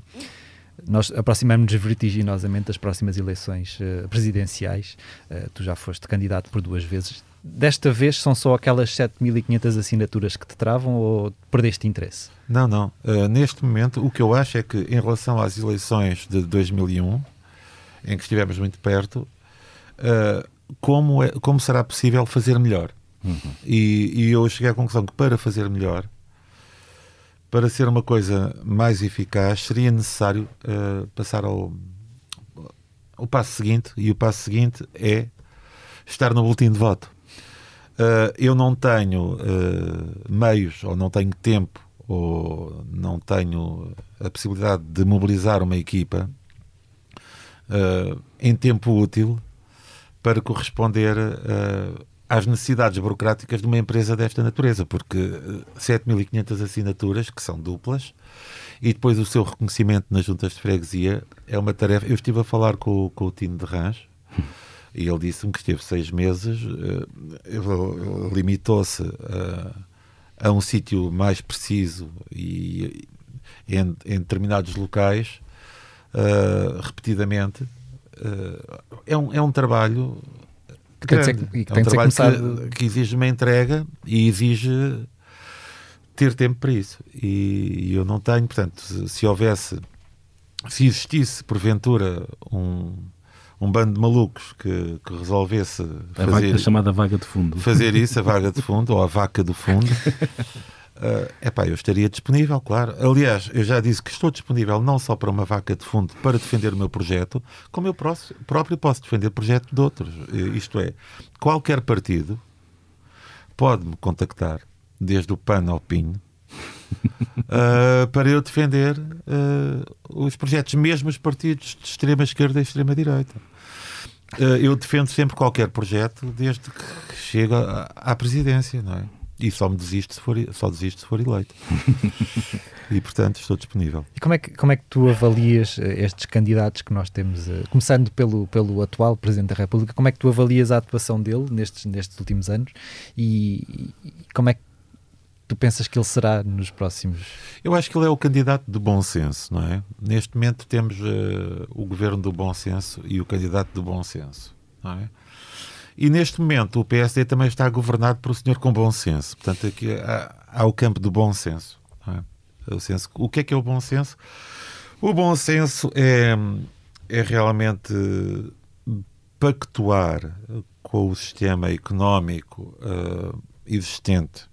Speaker 2: nós aproximamos-nos vertiginosamente das próximas eleições uh, presidenciais. Uh, tu já foste candidato por duas vezes. Desta vez são só aquelas 7.500 assinaturas que te travam ou perdeste interesse?
Speaker 3: Não, não. Uh, neste momento, o que eu acho é que, em relação às eleições de 2001, em que estivemos muito perto, como, é, como será possível fazer melhor?
Speaker 1: Uhum.
Speaker 3: E, e, eu cheguei à conclusão que para fazer melhor, para ser uma coisa mais eficaz, seria necessário uh, passar ao, ao passo seguinte, e o passo seguinte é estar no boletim de voto. Uh, eu não tenho uh, meios, ou não tenho tempo, ou não tenho a possibilidade de mobilizar uma equipa em tempo útil para corresponder às necessidades burocráticas de uma empresa desta natureza, porque 7.500 eh, assinaturas, que são duplas, e depois o seu reconhecimento nas juntas de freguesia é uma tarefa. Eu estive a falar com, com o Tino de Rãs e ele disse-me que esteve seis meses, uh, limitou-se a, a, um sítio mais preciso e em, em determinados locais, uh, repetidamente. Uh, é, um, é um trabalho
Speaker 2: Quer dizer, que, que é um trabalho
Speaker 3: que, que, exige uma entrega e exige ter tempo para isso. E, e eu não tenho, portanto, se, se, houvesse, se existisse porventura um, um bando de malucos que, que resolvesse
Speaker 1: a, fazer, vaga, a chamada vaga de fundo.
Speaker 3: Fazer isso, a vaga de fundo, ou a vaca do fundo. Uh, epá, eu estaria disponível, claro. Aliás, eu já disse que estou disponível não só para uma vaca de fundo para defender o meu projeto, como eu próprio posso defender o projeto de outros. Isto é, qualquer partido pode me contactar, desde o PAN ao PIN, uh, para eu defender os projetos, mesmo os partidos de extrema esquerda e extrema direita. eu defendo sempre qualquer projeto desde que chega à presidência, não é? E só me desisto se for, só desisto se for eleito. e portanto estou disponível.
Speaker 2: E como é que, como é que tu avalias eh, estes candidatos que nós temos, uh, começando pelo, pelo atual Presidente da República, como é que tu avalias a atuação dele nestes, nestes últimos anos e, e como é que tu pensas que ele será nos próximos?
Speaker 3: Eu acho que ele é o candidato de bom senso, não é? Neste momento temos uh, o governo do bom senso e o candidato do bom senso, não é? E neste momento o PSD também está governado por um senhor com bom senso. Portanto, aqui há, há o campo do bom senso. É? O, senso. o que é que é o bom senso? O bom senso é, é realmente pactuar com o sistema económico uh, existente,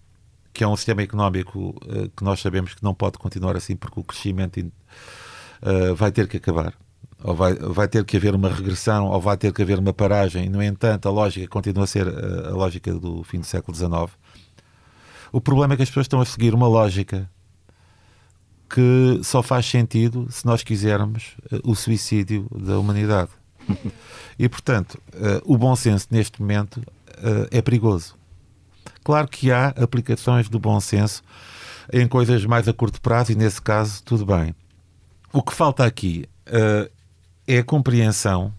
Speaker 3: que é um sistema económico uh, que nós sabemos que não pode continuar assim porque o crescimento uh, vai ter que acabar ou vai, vai ter que haver uma regressão, ou vai ter que haver uma paragem. No entanto, a lógica continua a ser a, eh, a lógica do fim do século XIX. O problema é que as pessoas estão a seguir uma lógica que só faz sentido se nós quisermos uh, o suicídio da humanidade. e, portanto, uh, o bom senso neste momento é perigoso. Claro que há aplicações do bom senso em coisas mais a curto prazo e, nesse caso, tudo bem. O que falta aqui é a compreensão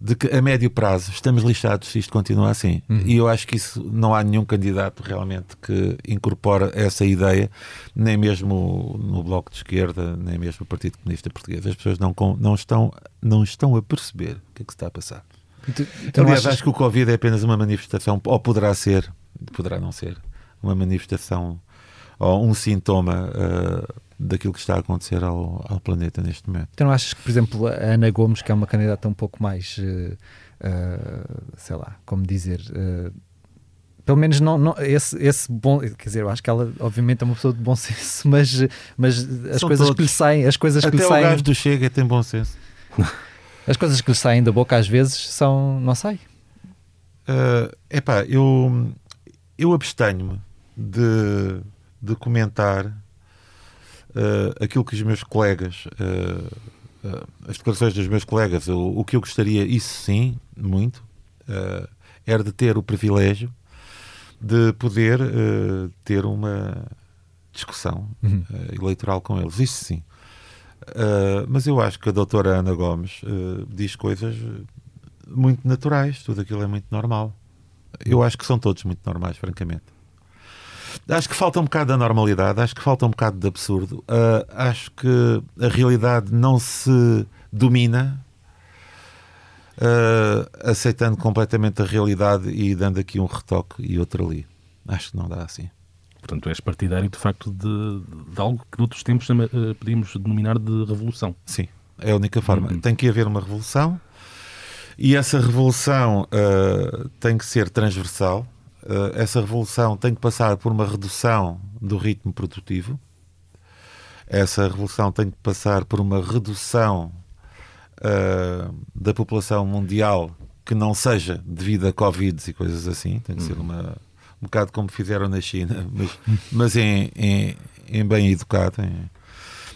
Speaker 3: de que a médio prazo estamos lixados se isto continua assim. Uhum. E eu acho que isso não há nenhum candidato realmente que incorpora essa ideia, nem mesmo no Bloco de Esquerda, nem mesmo no Partido Comunista Português. As pessoas não, não, estão, não estão a perceber o que é que se está a passar. Tu, tu Aliás, achas... acho que o Covid é apenas uma manifestação, ou poderá ser, poderá não ser, uma manifestação ou um sintoma. Uh, daquilo que está a acontecer ao, ao planeta neste momento.
Speaker 2: Então não achas que, por exemplo, a Ana Gomes, que é uma candidata um pouco mais, uh, uh, sei lá, como dizer, pelo menos não, não- esse, esse bom, quer dizer, eu acho que ela obviamente é uma pessoa de bom senso, mas, mas as
Speaker 3: São
Speaker 2: coisas que
Speaker 3: todos.
Speaker 2: lhe saem, as coisas que
Speaker 3: Até
Speaker 2: lhe
Speaker 3: o
Speaker 2: saem,
Speaker 3: gajo do Chega tem bom senso.
Speaker 2: as coisas que lhe saem da boca às vezes são, não sei.
Speaker 3: Uh, epá, eu, eu abstenho-me de, de comentar uh, aquilo que os meus colegas, uh, uh, as declarações dos meus colegas, o, o que eu gostaria, isso sim, muito, era de ter o privilégio de poder ter uma discussão
Speaker 2: Uhum.
Speaker 3: uh, eleitoral com eles, isso sim. Mas eu acho que a doutora Ana Gomes diz coisas muito naturais, tudo aquilo é muito normal. Eu acho que são todos muito normais, francamente. Acho que falta um bocado da normalidade, acho que falta um bocado de absurdo. Uh, acho que a realidade não se domina uh, aceitando completamente a realidade e dando aqui um retoque e outro ali. Acho que não dá assim.
Speaker 1: Portanto, és partidário, de facto, de, de algo que noutros tempos chama- eh, podíamos denominar de revolução.
Speaker 3: Sim, é a única forma.
Speaker 1: Uhum.
Speaker 3: Tem que haver uma revolução e essa revolução uh, tem que ser transversal. Uh, essa revolução tem que passar por uma redução do ritmo produtivo. Essa revolução tem que passar por uma redução uh, da população mundial que não seja devido a Covid e coisas assim. Tem que ser uma, um bocado como fizeram na China, mas, mas em, em, em bem educado, em,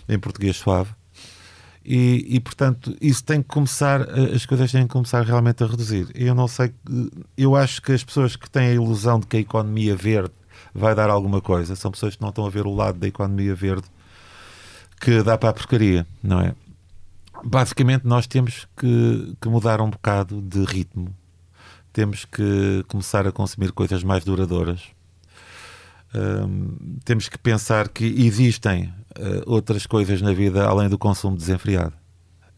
Speaker 3: em português suave. E, e, portanto isso tem que começar as coisas têm que começar realmente a reduzir. Eu não sei eu acho que as pessoas que têm a ilusão de que a economia verde vai dar alguma coisa são pessoas que não estão a ver o lado da economia verde que dá para a porcaria não é? Basicamente nós temos que, que mudar um bocado de ritmo. Temos que começar a consumir coisas mais duradouras. Temos que pensar que existem uh, outras coisas na vida além do consumo desenfreado.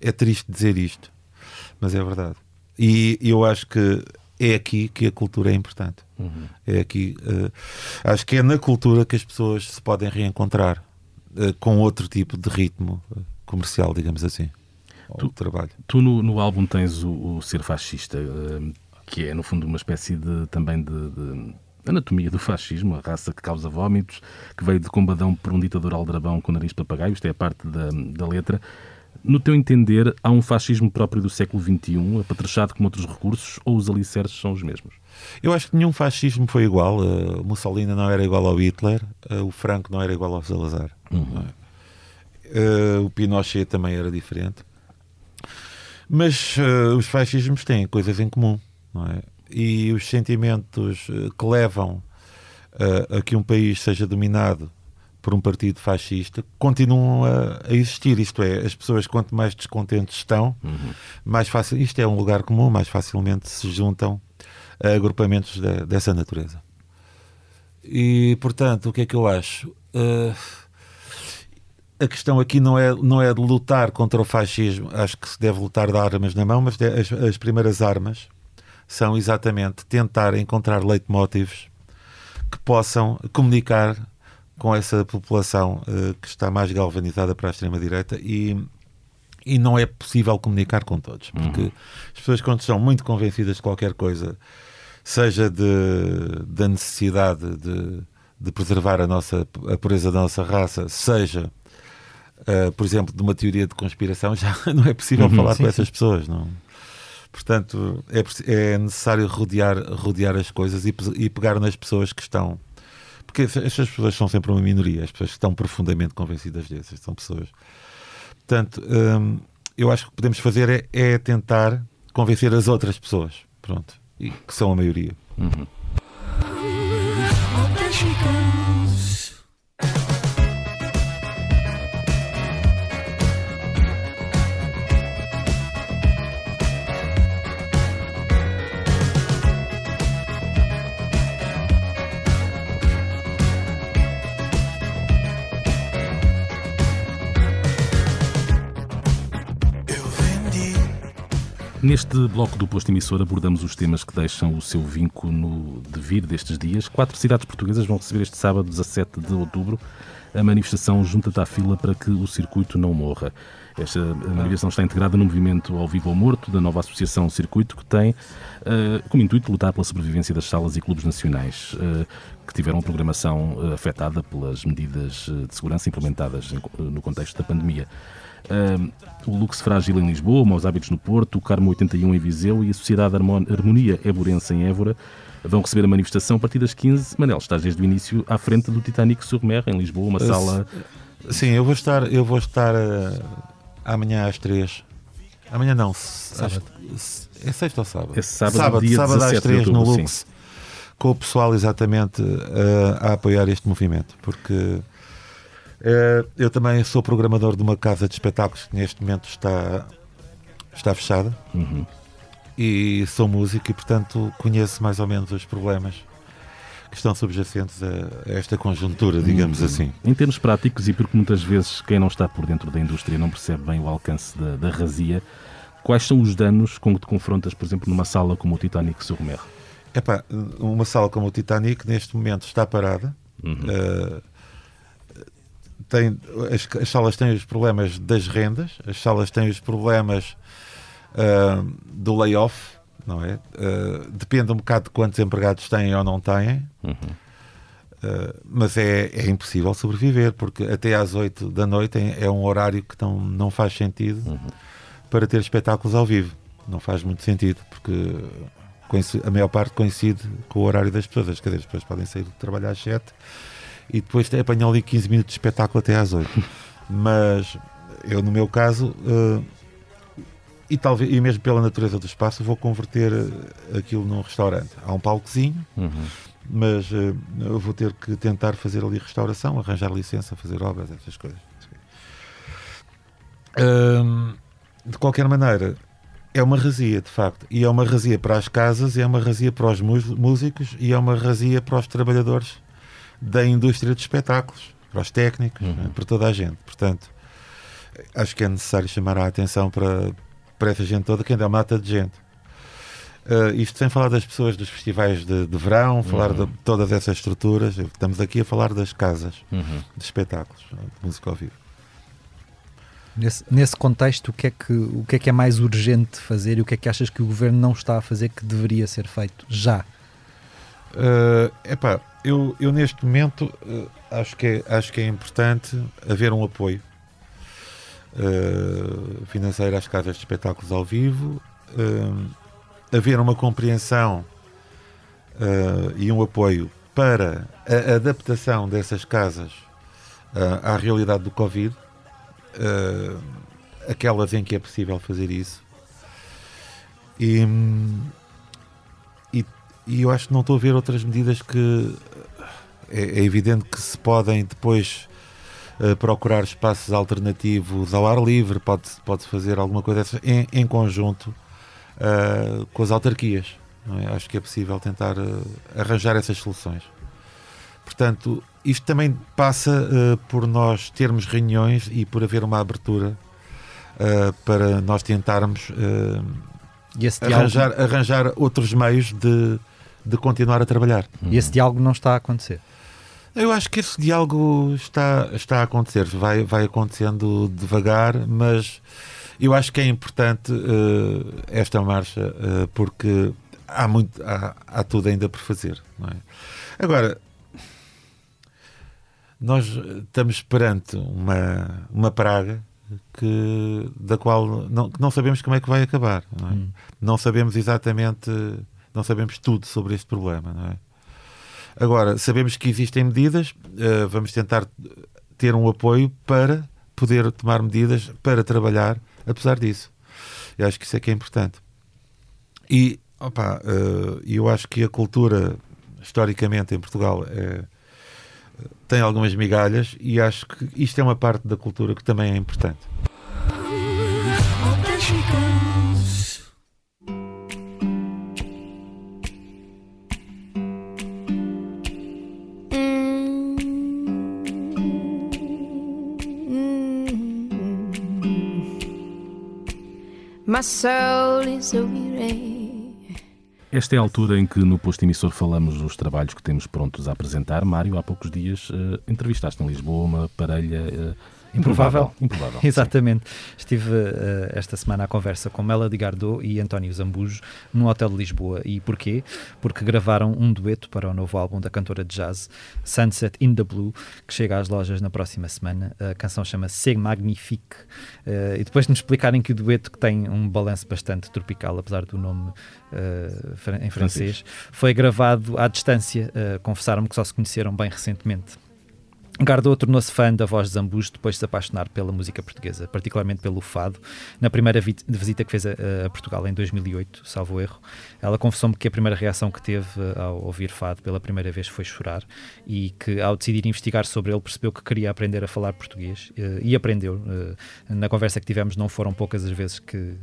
Speaker 3: É triste dizer isto, mas é verdade. E eu acho que é aqui que a cultura é importante.
Speaker 1: Uhum.
Speaker 3: É aqui, uh, acho que é na cultura que as pessoas se podem reencontrar uh, com outro tipo de ritmo comercial, digamos assim,
Speaker 1: Tu-
Speaker 3: trabalho.
Speaker 1: Tu no, no álbum tens o, o Ser Fascista, que é no fundo uma espécie de também de, de anatomia do fascismo, a raça que causa vómitos, que veio de combadão por um ditador aldrabão com nariz papagaio, isto é a parte da, da letra. No teu entender, há um fascismo próprio do século XXI, apetrechado com outros recursos, ou os alicerces são os mesmos?
Speaker 3: Eu acho que nenhum fascismo foi igual. Uh, Mussolini não era igual ao Hitler, uh, o Franco não era igual ao Salazar. é? Uh, o Pinochet também era diferente. Mas os fascismos têm coisas em comum, não é? E os sentimentos uh, que levam uh, a que um país seja dominado por um partido fascista continuam a, a existir. Isto é, as pessoas, quanto mais descontentes estão, mais fácil. Isto é um lugar comum, mais facilmente se juntam a agrupamentos de- dessa natureza. E, portanto, o que é que eu acho? Uh, a questão aqui não é, não é de lutar contra o fascismo, acho que se deve lutar de armas na mão, mas de- as, as primeiras armas são exatamente tentar encontrar leitmotivs que possam comunicar com essa população eh, que está mais galvanizada para a extrema-direita e, e não é possível comunicar com todos, porque as pessoas quando estão muito convencidas de qualquer coisa, seja de, da necessidade de, de preservar a nossa a pureza da nossa raça, seja Uh, por exemplo, de uma teoria de conspiração, já não é possível
Speaker 1: Uhum,
Speaker 3: falar
Speaker 2: sim,
Speaker 3: com essas pessoas. Não? Portanto, é, é necessário rodear, rodear as coisas e, e pegar nas pessoas que estão. Porque essa- essas pessoas são sempre uma minoria, as pessoas que estão profundamente convencidas dessas são pessoas. Portanto, hum, eu acho que o que podemos fazer é, é tentar convencer as outras pessoas, pronto, e que são a maioria.
Speaker 1: Uhum. Neste bloco do posto emissor abordamos os temas que deixam o seu vinco no devir destes dias. Quatro cidades portuguesas vão receber este sábado, 17 de outubro, a manifestação Junta-te à Fila para que o circuito não morra. Esta manifestação está integrada no movimento Ao Vivo ou Morto, da nova associação Circuito, que tem uh, como intuito lutar pela sobrevivência das salas e clubes nacionais uh, que tiveram programação uh, afetada pelas medidas de segurança implementadas em, no contexto da pandemia. O Lux Frágil em Lisboa, Maus Hábitos no Porto, o Carmo 81 em Viseu e a Sociedade Harmonia Éborense em Évora vão receber a manifestação a partir das 15. Manel, estás desde o início à frente do Titanic sur Mer, em Lisboa, uma sala...
Speaker 3: Sim, eu vou estar, eu vou estar amanhã às 3. Amanhã não, sábado. Às, é sexta ou sábado?
Speaker 1: É sábado, sábado, dia sábado às 3
Speaker 3: no Lux, sim. com o pessoal exatamente uh, a apoiar este movimento, porque uh, eu também sou programador de uma casa de espetáculos que neste momento está, está fechada. Uhum. E sou músico e, portanto, conheço mais ou menos os problemas que estão subjacentes a, esta conjuntura, digamos uhum. assim.
Speaker 1: Em termos práticos, e porque muitas vezes quem não está por dentro da indústria não percebe bem o alcance da, da razia, quais são os danos com que te confrontas, por exemplo, numa sala como o Titanic sur Mer?
Speaker 3: Epá, uma sala como o Titanic neste momento está parada. Uhum. Uh, tem, as, as, salas têm os problemas das rendas, as salas têm os problemas uh, do layoff, não é? Uh, depende um bocado de quantos empregados têm ou não têm, uhum. uh, mas é, é impossível sobreviver, porque até às 8 da noite é, é um horário que não, não faz sentido uhum. para ter espetáculos ao vivo. Não faz muito sentido, porque a maior parte coincide com o horário das pessoas. As cadeiras depois podem sair de trabalhar às 7 e depois apanham ali 15 minutos de espetáculo até às 8. mas eu, no meu caso. Uh, e talvez e mesmo pela natureza do espaço vou converter eh, aquilo num restaurante. Há um palcozinho, uhum. mas uh, eu vou ter que tentar fazer ali restauração, arranjar licença, fazer obras, essas coisas. De qualquer maneira, é uma razia, de facto, e é uma razia para as casas, é uma razia para os músicos e é uma razia para os trabalhadores da indústria de espetáculos, para os técnicos, uhum. né, para toda a gente. Portanto, acho que é necessário chamar a atenção para, para essa gente toda, que ainda é uma mata de gente. Uh, isto sem falar das pessoas dos festivais de, de verão, falar uhum. de todas essas estruturas. Estamos aqui a falar das casas uhum. de espetáculos, de música ao vivo.
Speaker 2: Nesse, nesse contexto, o que, é que, o que é que é mais urgente fazer e o que é que achas que o governo não está a fazer que deveria ser feito já?
Speaker 3: Uh, epá, eu, eu neste momento uh, acho, que é, acho que é importante haver um apoio uh, financeira às casas de espetáculos ao vivo, haver uma compreensão e um apoio para a adaptação dessas casas à realidade do Covid, aquelas em que é possível fazer isso. E, e, e, eu acho que não estou a ver outras medidas que é, é evidente que se podem depois uh, procurar espaços alternativos ao ar livre, pode-se pode fazer alguma coisa dessa em, em conjunto uh, com as autarquias. É? Acho que é possível tentar uh, arranjar essas soluções. Portanto, isto também passa por nós termos reuniões e por haver uma abertura para nós tentarmos arranjar, arranjar outros meios de, de continuar a trabalhar.
Speaker 2: E esse diálogo não está a acontecer?
Speaker 3: Eu acho que esse diálogo está, está a acontecer, vai, vai acontecendo devagar, mas eu acho que é importante uh, esta marcha uh, porque há, muito, há, há tudo ainda por fazer. Não é? Agora, nós estamos perante uma, uma praga que, da qual não, não sabemos como é que vai acabar. Não, é? hum. não sabemos exatamente, não sabemos tudo sobre este problema. Não é? Agora, sabemos que existem medidas, uh, vamos tentar ter um apoio para poder tomar medidas para trabalhar, apesar disso. Eu acho que isso é que é importante. E, opa, uh, eu acho que a cultura, historicamente, em Portugal, é, tem algumas migalhas e acho que isto é uma parte da cultura que também é importante.
Speaker 1: Esta é a altura em que no posto emissor falamos dos trabalhos que temos prontos a apresentar. Mário, há poucos dias eh, entrevistaste em Lisboa uma parelha improvável. Improvável.
Speaker 2: Exatamente. Estive eh, esta semana à conversa com Melody Gardot e António Zambujo no Hotel de Lisboa. E porquê? Porque gravaram um dueto para o novo álbum da cantora de jazz Sunset in the Blue, que chega às lojas na próxima semana. A canção chama-se C'est Magnifique. Eh, e depois de nos explicarem que o dueto que tem um balanço bastante tropical, apesar do nome fran- em francês, foi gravado à distância. Confessaram-me que só se conheceram bem recentemente. Gardot tornou-se fã da voz de Zambujo depois de se apaixonar pela música portuguesa, particularmente pelo fado. Na primeira vi- visita que fez a, a Portugal em 2008, salvo erro, ela confessou-me que a primeira reação que teve eh, ao ouvir fado pela primeira vez foi chorar e que ao decidir investigar sobre ele percebeu que queria aprender a falar português eh, e aprendeu. Eh, Na conversa que tivemos não foram poucas as vezes que,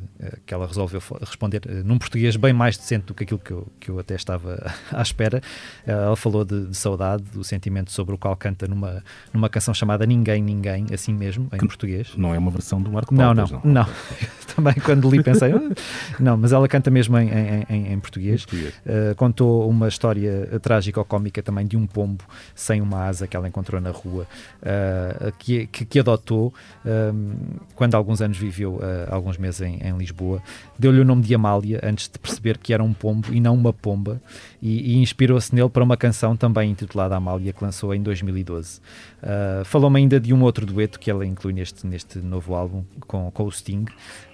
Speaker 2: que ela resolveu responder num português bem mais decente do que aquilo que eu, que eu até estava à espera. Ela falou de, de saudade, do sentimento sobre o qual canta numa, numa canção chamada Ninguém, Ninguém, assim mesmo, em português.
Speaker 1: Não é uma versão do Marco
Speaker 2: Não,
Speaker 1: Paulo,
Speaker 2: não,
Speaker 1: pois
Speaker 2: não. Também quando li pensei, "Ah", não, mas ela canta mesmo em, em, em- português.
Speaker 1: Português.
Speaker 2: Uh, contou uma história uh, trágica ou cómica também de um pombo sem uma asa que ela encontrou na rua, uh, que, que, que adotou um, quando há alguns anos viveu, uh, alguns meses em, em Lisboa. Deu-lhe o nome de Amália antes de perceber que era um pombo e não uma pomba, e, e inspirou-se nele para uma canção também intitulada Amália, que lançou em 2012. Uh, Falou-me ainda de um outro dueto que ela inclui neste, neste novo álbum com, com o Sting.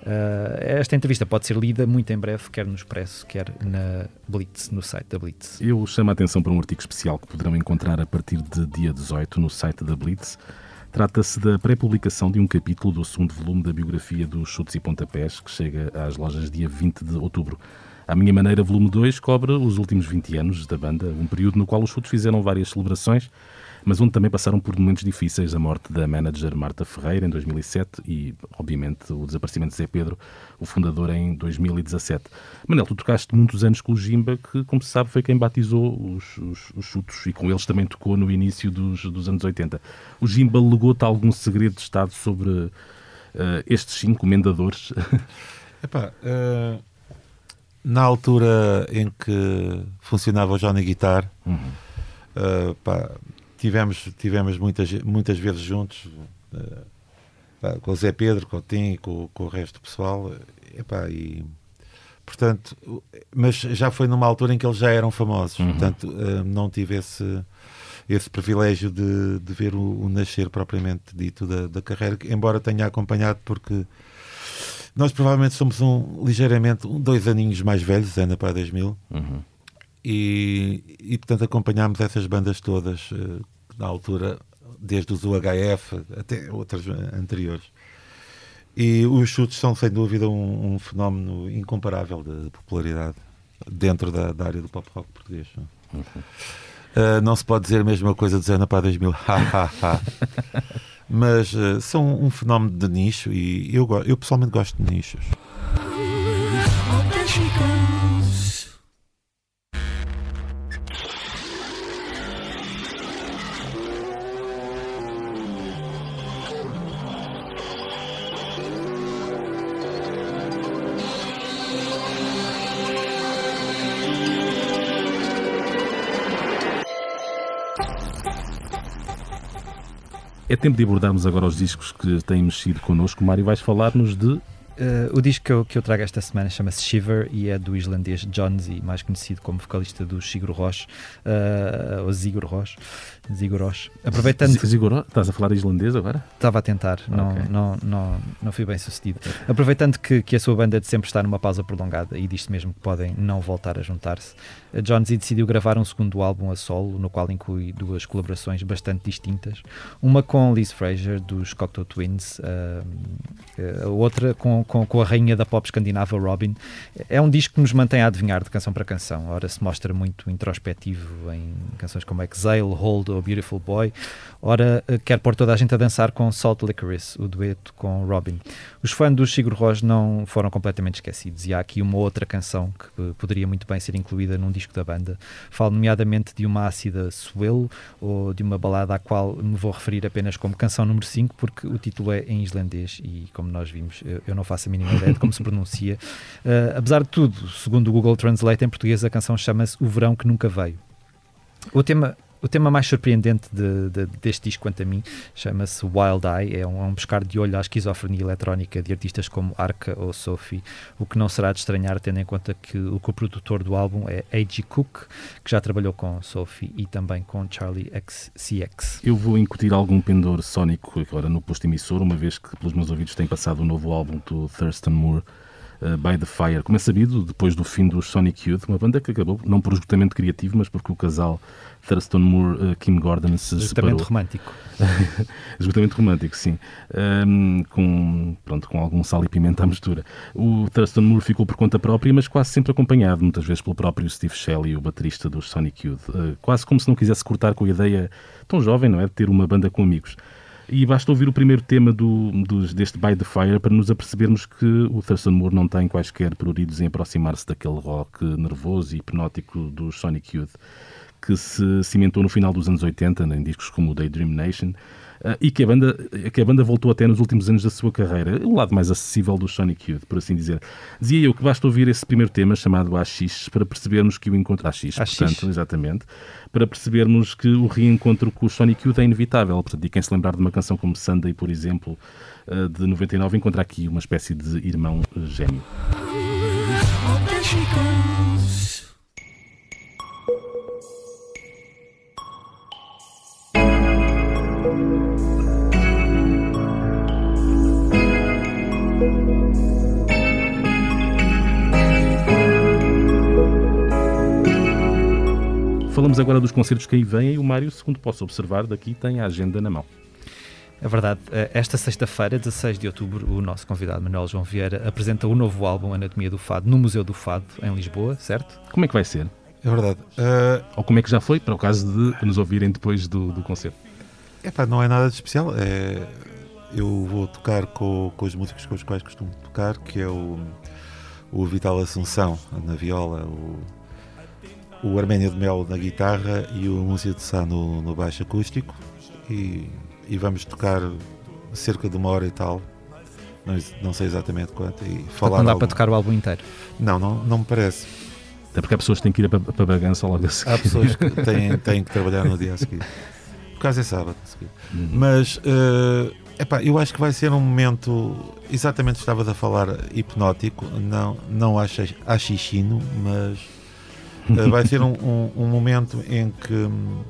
Speaker 2: Uh, esta entrevista pode ser lida muito em breve, quer no Expresso, quer na Blitz, no site da Blitz.
Speaker 1: Eu chamo a atenção para um artigo especial que poderão encontrar a partir de dia 18 no site da Blitz. Trata-se da pré-publicação de um capítulo do segundo volume da biografia dos Chutes e Pontapés, que chega às lojas dia 20 de outubro. À minha maneira, volume 2 cobre os últimos 20 anos da banda, um período no qual os Chutes fizeram várias celebrações, mas onde também passaram por momentos difíceis, a morte da manager Marta Ferreira em 2007 e, obviamente, o desaparecimento de Zé Pedro, o fundador, em 2017. Manel, tu tocaste muitos anos com o Jimba, que, como se sabe, foi quem batizou os, os, os chutos e com eles também tocou no início dos, dos anos 80. O Jimba legou-te algum segredo de Estado sobre eh, estes cinco comendadores?
Speaker 3: Epá, eh, na altura em que funcionava o Johnny Guitar, eh, pá, tivemos, tivemos muitas, muitas vezes juntos eh, pá, com o Zé Pedro, com o Tim e com, com o resto do pessoal. eh, Epá, e, portanto, mas já foi numa altura em que eles já eram famosos, portanto, eh, não tive esse, esse privilégio de, de ver o, o nascer propriamente dito da, da carreira, embora tenha acompanhado porque nós provavelmente somos um ligeiramente um, dois aninhos mais velhos, Ana para 2000,
Speaker 1: Uhum.
Speaker 3: e, e portanto acompanhámos essas bandas todas eh, na altura, desde os UHF até outras eh, anteriores. E os chutes são sem dúvida um, um fenómeno incomparável de popularidade dentro da, da área do pop rock português. Eh, não se pode dizer a mesma coisa de Ana para 2000, Ha, ha, ha. mas eh, são um fenómeno de nicho e eu, eu pessoalmente gosto de nichos.
Speaker 1: É tempo de abordarmos agora os discos que têm mexido connosco. Mário, vais falar-nos de
Speaker 2: Uh, o disco que eu, que eu trago esta semana chama-se Shiver e é do islandês John Z, mais conhecido como vocalista do Sigur Rós, uh, ou Sigur Rós, Sigur Rós. Aproveitando.
Speaker 1: Estás a falar islandês agora?
Speaker 2: estava a tentar, não,
Speaker 1: Ok.
Speaker 2: não, não, não fui bem sucedido. Aproveitando que, que a sua banda de sempre está numa pausa prolongada e diz mesmo que podem não voltar a juntar-se, John Z decidiu gravar um segundo álbum a solo, no qual inclui duas colaborações bastante distintas. Uma com Liz Fraser, dos Cocteau Twins, uh, a outra com, com, com a rainha da pop escandinava Robin. É um disco que nos mantém a adivinhar de canção para canção. Ora se mostra muito introspectivo em canções como Exile, Hold ou Beautiful Boy. Ora eh, quer pôr toda a gente a dançar com Salt Licorice, o dueto com Robin. Os fãs do Sigur Rós não foram completamente esquecidos e há aqui uma outra canção que eh, poderia muito bem ser incluída num disco da banda. Falo nomeadamente de uma ácida Swell ou de uma balada à qual me vou referir apenas como canção número 5 porque o título é em islandês e como nós vimos eu eu não faço faço a mínima ideia de como se pronuncia. Uh, apesar de tudo, segundo o Google Translate, em português a canção chama-se O Verão que Nunca Veio. O tema o tema mais surpreendente de, de, deste disco, quanto a mim, chama-se Wild Eye. É um, é um pescar de olho à esquizofrenia eletrónica de artistas como Arca ou Sophie, o que não será de estranhar, tendo em conta que o co-produtor do álbum é A.G. Cook, que já trabalhou com Sophie e também com Charlie XCX.
Speaker 1: Eu vou incutir algum pendor sónico agora no posto emissor, uma vez que pelos meus ouvidos tem passado o novo álbum do Thurston Moore. Uh, by the Fire, como é sabido, depois do fim dos Sonic Youth, uma banda que acabou não por esgotamento criativo, mas porque o casal Thurston Moore, uh, Kim Gordon se
Speaker 2: Esgotamento
Speaker 1: separou.
Speaker 2: romântico.
Speaker 1: Esgotamento romântico, sim. Um, com, pronto, com algum sal e pimenta à mistura. O Thurston Moore ficou por conta própria, mas quase sempre acompanhado, muitas vezes pelo próprio Steve Shelley, o baterista dos Sonic Youth. Uh, quase como se não quisesse cortar com a ideia tão jovem, não é? De ter uma banda com amigos. E basta ouvir o primeiro tema do, do, deste By the Fire para nos apercebermos que o Thurston Moore não tem quaisquer pruridos em aproximar-se daquele rock nervoso e hipnótico dos Sonic Youth que se cimentou no final dos anos 80 em discos como o Daydream Nation e que a, banda, que a banda voltou até nos últimos anos da sua carreira, o lado mais acessível do Sonic Youth, por assim dizer. Dizia eu que basta ouvir esse primeiro tema chamado AX para percebermos que o encontro AX, portanto, exatamente, para percebermos que o reencontro com o Sonic Youth é inevitável. Portanto, e quem se lembrar de uma canção como Sunday, por exemplo, uh, de 99, encontra aqui uma espécie de irmão gêmeo. Falamos agora dos concertos que aí vêm e o Mário, segundo posso observar, daqui tem a agenda na mão.
Speaker 2: É verdade. Eh, Esta sexta-feira, 16 de outubro, o nosso convidado Manuel João Vieira apresenta o novo álbum Anatomia do Fado no Museu do Fado, em Lisboa, certo?
Speaker 1: Como é que vai ser?
Speaker 3: É verdade. Uh,
Speaker 1: Ou como é que já foi, para o caso de nos ouvirem depois do, do concerto?
Speaker 3: epá, não é nada de especial. É, eu vou tocar com, com os músicos com os quais costumo tocar, que é o, o Vital Assunção na viola, o, o Arménio de Mel na guitarra e o Múcio de Sá no, no baixo acústico. E, e vamos tocar cerca de uma hora e tal. Não, não sei exatamente quanto. E falar
Speaker 2: não dá
Speaker 3: algum-
Speaker 2: para tocar o álbum inteiro.
Speaker 3: Não, não, não me parece.
Speaker 1: Até porque há pessoas que têm que ir para, para Bragança logo a seguir.
Speaker 3: Há pessoas que têm, têm que trabalhar no dia a seguir. Por causa é sábado a seguir.
Speaker 1: Uhum.
Speaker 3: Mas eh, epá, eu acho que vai ser um momento, exatamente estavas a falar, hipnótico, não, não acha- achichino, mas eh, vai ser um, um- um momento em que hum,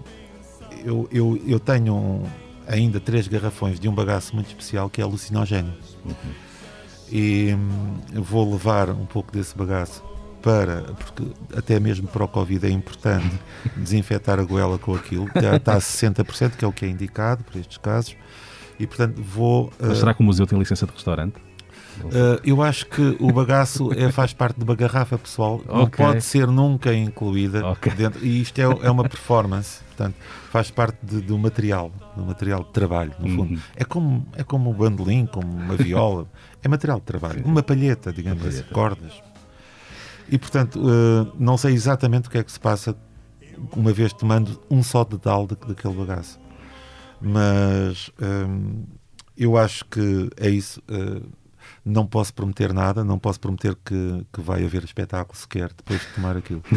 Speaker 3: eu, eu, eu tenho ainda três garrafões de um bagaço muito especial que é alucinogénio. E hum, vou levar um pouco desse bagaço para, porque até mesmo para o Covid é importante desinfetar a goela com aquilo, já está a 60%, que é o que é indicado para estes casos, e portanto vou.
Speaker 1: Mas
Speaker 3: eh,
Speaker 1: será que o museu tem licença de restaurante?
Speaker 3: Uh, eu acho que o bagaço é, faz parte de uma garrafa pessoal, não
Speaker 1: Ok.
Speaker 3: pode ser nunca incluída
Speaker 1: Ok.
Speaker 3: dentro. E isto é, é uma performance, portanto, faz parte de- do material, do material de trabalho, no fundo.
Speaker 1: Uhum.
Speaker 3: É como é como um bandolim, como uma viola, é material de trabalho, uma palheta, digamos
Speaker 1: Uma
Speaker 3: assim,
Speaker 1: palheta.
Speaker 3: cordas. E portanto, uh, não sei exatamente o que é que se passa uma vez tomando um só dedal da- daquele bagaço, mas hum, eu acho que é isso. uh, não posso prometer nada, não posso prometer que, que vai haver espetáculo sequer depois de tomar aquilo.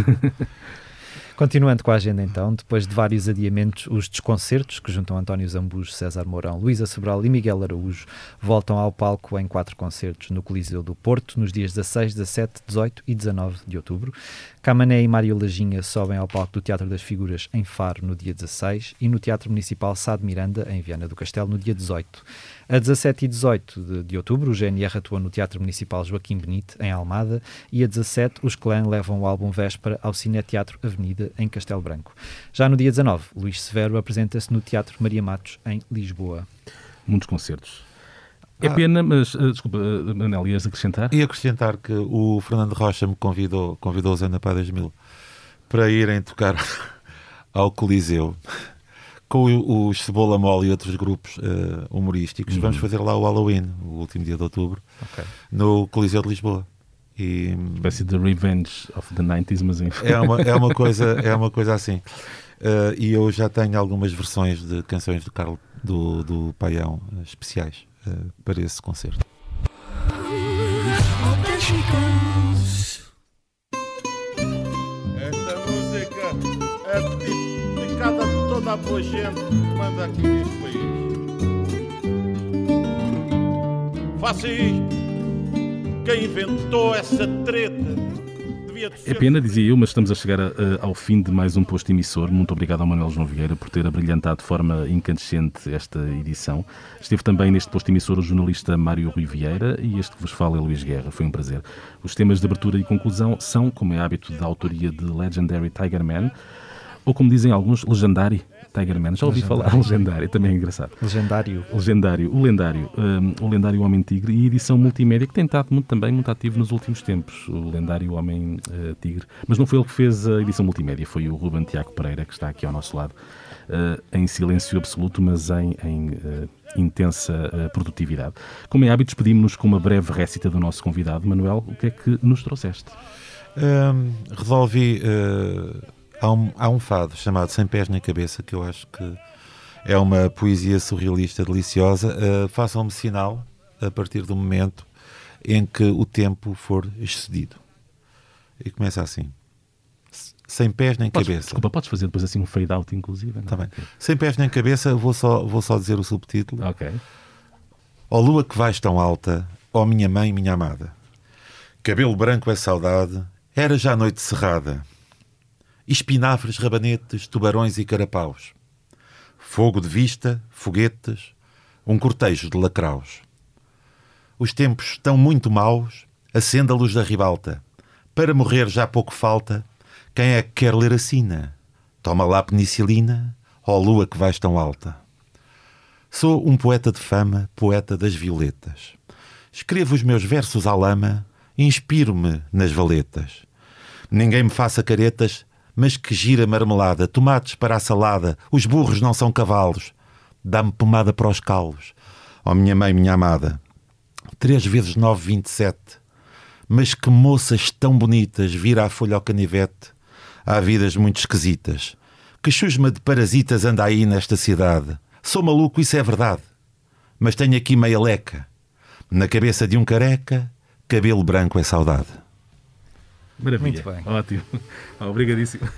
Speaker 2: Continuando com a agenda então, depois de vários adiamentos, os desconcertos, que juntam António Zambujo, César Mourão, Luísa Sobral e Miguel Araújo, voltam ao palco em quatro concertos no Coliseu do Porto, nos dias 16, 17, 18 e 19 de outubro. Camané e Mário Lajinha sobem ao palco do Teatro das Figuras em Faro no dia 16 e no Teatro Municipal Sá de Miranda, em Viana do Castelo, no dia 18. A 17 e 18 de, de outubro, o GNR atua no Teatro Municipal Joaquim Benite, em Almada, e a 17, os Clã levam o álbum Véspera ao Cineteatro Avenida, em Castelo Branco. Já no dia 19, Luís Severo apresenta-se no Teatro Maria Matos, em Lisboa.
Speaker 1: Muitos concertos. É
Speaker 3: Ah.
Speaker 1: pena, mas, ah, desculpa, ah, Manel, ias acrescentar?
Speaker 3: E acrescentar que o Fernando Rocha me convidou, convidou os Ana Pá 2000 para irem tocar ao Coliseu com os Cebola Mole e outros grupos eh, humorísticos. Vamos fazer lá o Halloween, o último dia de outubro,
Speaker 2: Ok.
Speaker 3: no Coliseu de Lisboa. E
Speaker 1: Espécie de Revenge of the 90s, mas enfim.
Speaker 3: é uma, é uma, coisa, é uma coisa assim. Eh, e eu já tenho algumas versões de canções do Carlos do, do Paião eh, especiais eh, para esse concerto.
Speaker 4: Tua gente que manda aqui neste país. Faça isto. Quem inventou essa treta
Speaker 1: É pena, dizia eu, mas estamos a chegar a- a- ao fim de mais um posto emissor. Muito obrigado ao Manuel João Vieira por ter abrilhantado de forma incandescente esta edição. Esteve também neste posto emissor o jornalista Mário Rui Vieira e este que vos fala é Luís Guerra. Foi um prazer. Os temas de abertura e conclusão são, como é hábito, da autoria de Legendary Tiger Man, ou como dizem alguns, Legendary Tiger Man. Já ouvi falar, Legendary, também é engraçado.
Speaker 2: Legendário.
Speaker 1: Legendário, o lendário, hum, o lendário Homem Tigre e edição multimédia que tem estado muito, também muito ativo nos últimos tempos, o lendário Homem eh, Tigre. Mas não foi ele que fez a edição multimédia, foi o Ruben Tiago Pereira que está aqui ao nosso lado, eh, em silêncio absoluto, mas em, em, eh, intensa eh, produtividade. Como é hábito, despedimos-nos com uma breve récita do nosso convidado. Manuel, o que é que nos trouxeste?
Speaker 3: Hum, resolvi. eh, há, um, há um fado chamado Sem Pés nem Cabeça que eu acho que é uma poesia surrealista deliciosa. Eh, Façam-me sinal a partir do momento em que o tempo for excedido. E começa assim: Sem pés nem
Speaker 1: Podes,
Speaker 3: cabeça.
Speaker 1: desculpa, podes fazer depois assim um fade-out, inclusive? não?
Speaker 3: Tá bem. Sem pés nem cabeça, vou só, vou só dizer o subtítulo.
Speaker 1: Ok.
Speaker 3: Ó lua que vais tão alta, ó minha mãe, minha amada. Cabelo branco é saudade, era já noite cerrada. Espinafres, rabanetes, tubarões e carapaus. Fogo de vista, foguetes, um cortejo de lacraus. Os tempos estão muito maus, acenda a luz da ribalta. Para morrer já pouco falta, quem é que quer ler a sina? Toma lá penicilina, ó lua que vais tão alta. Sou um poeta de fama, poeta das violetas. Escrevo os meus versos à lama, inspiro-me nas valetas. Ninguém me faça caretas, mas que gira marmelada, tomates para a salada, os burros não são cavalos. Dá-me pomada para os calos. Ó minha mãe, minha amada, três vezes nove, vinte e sete. Mas que moças tão bonitas, vira a folha ao canivete. Há vidas muito esquisitas. Que chusma de parasitas anda aí nesta cidade. Sou maluco, isso é verdade. Mas tenho aqui meia leca. Na cabeça de um careca, cabelo branco é saudade.
Speaker 1: Maravilha.
Speaker 2: Muito bem.
Speaker 1: Ótimo. Obrigadíssimo.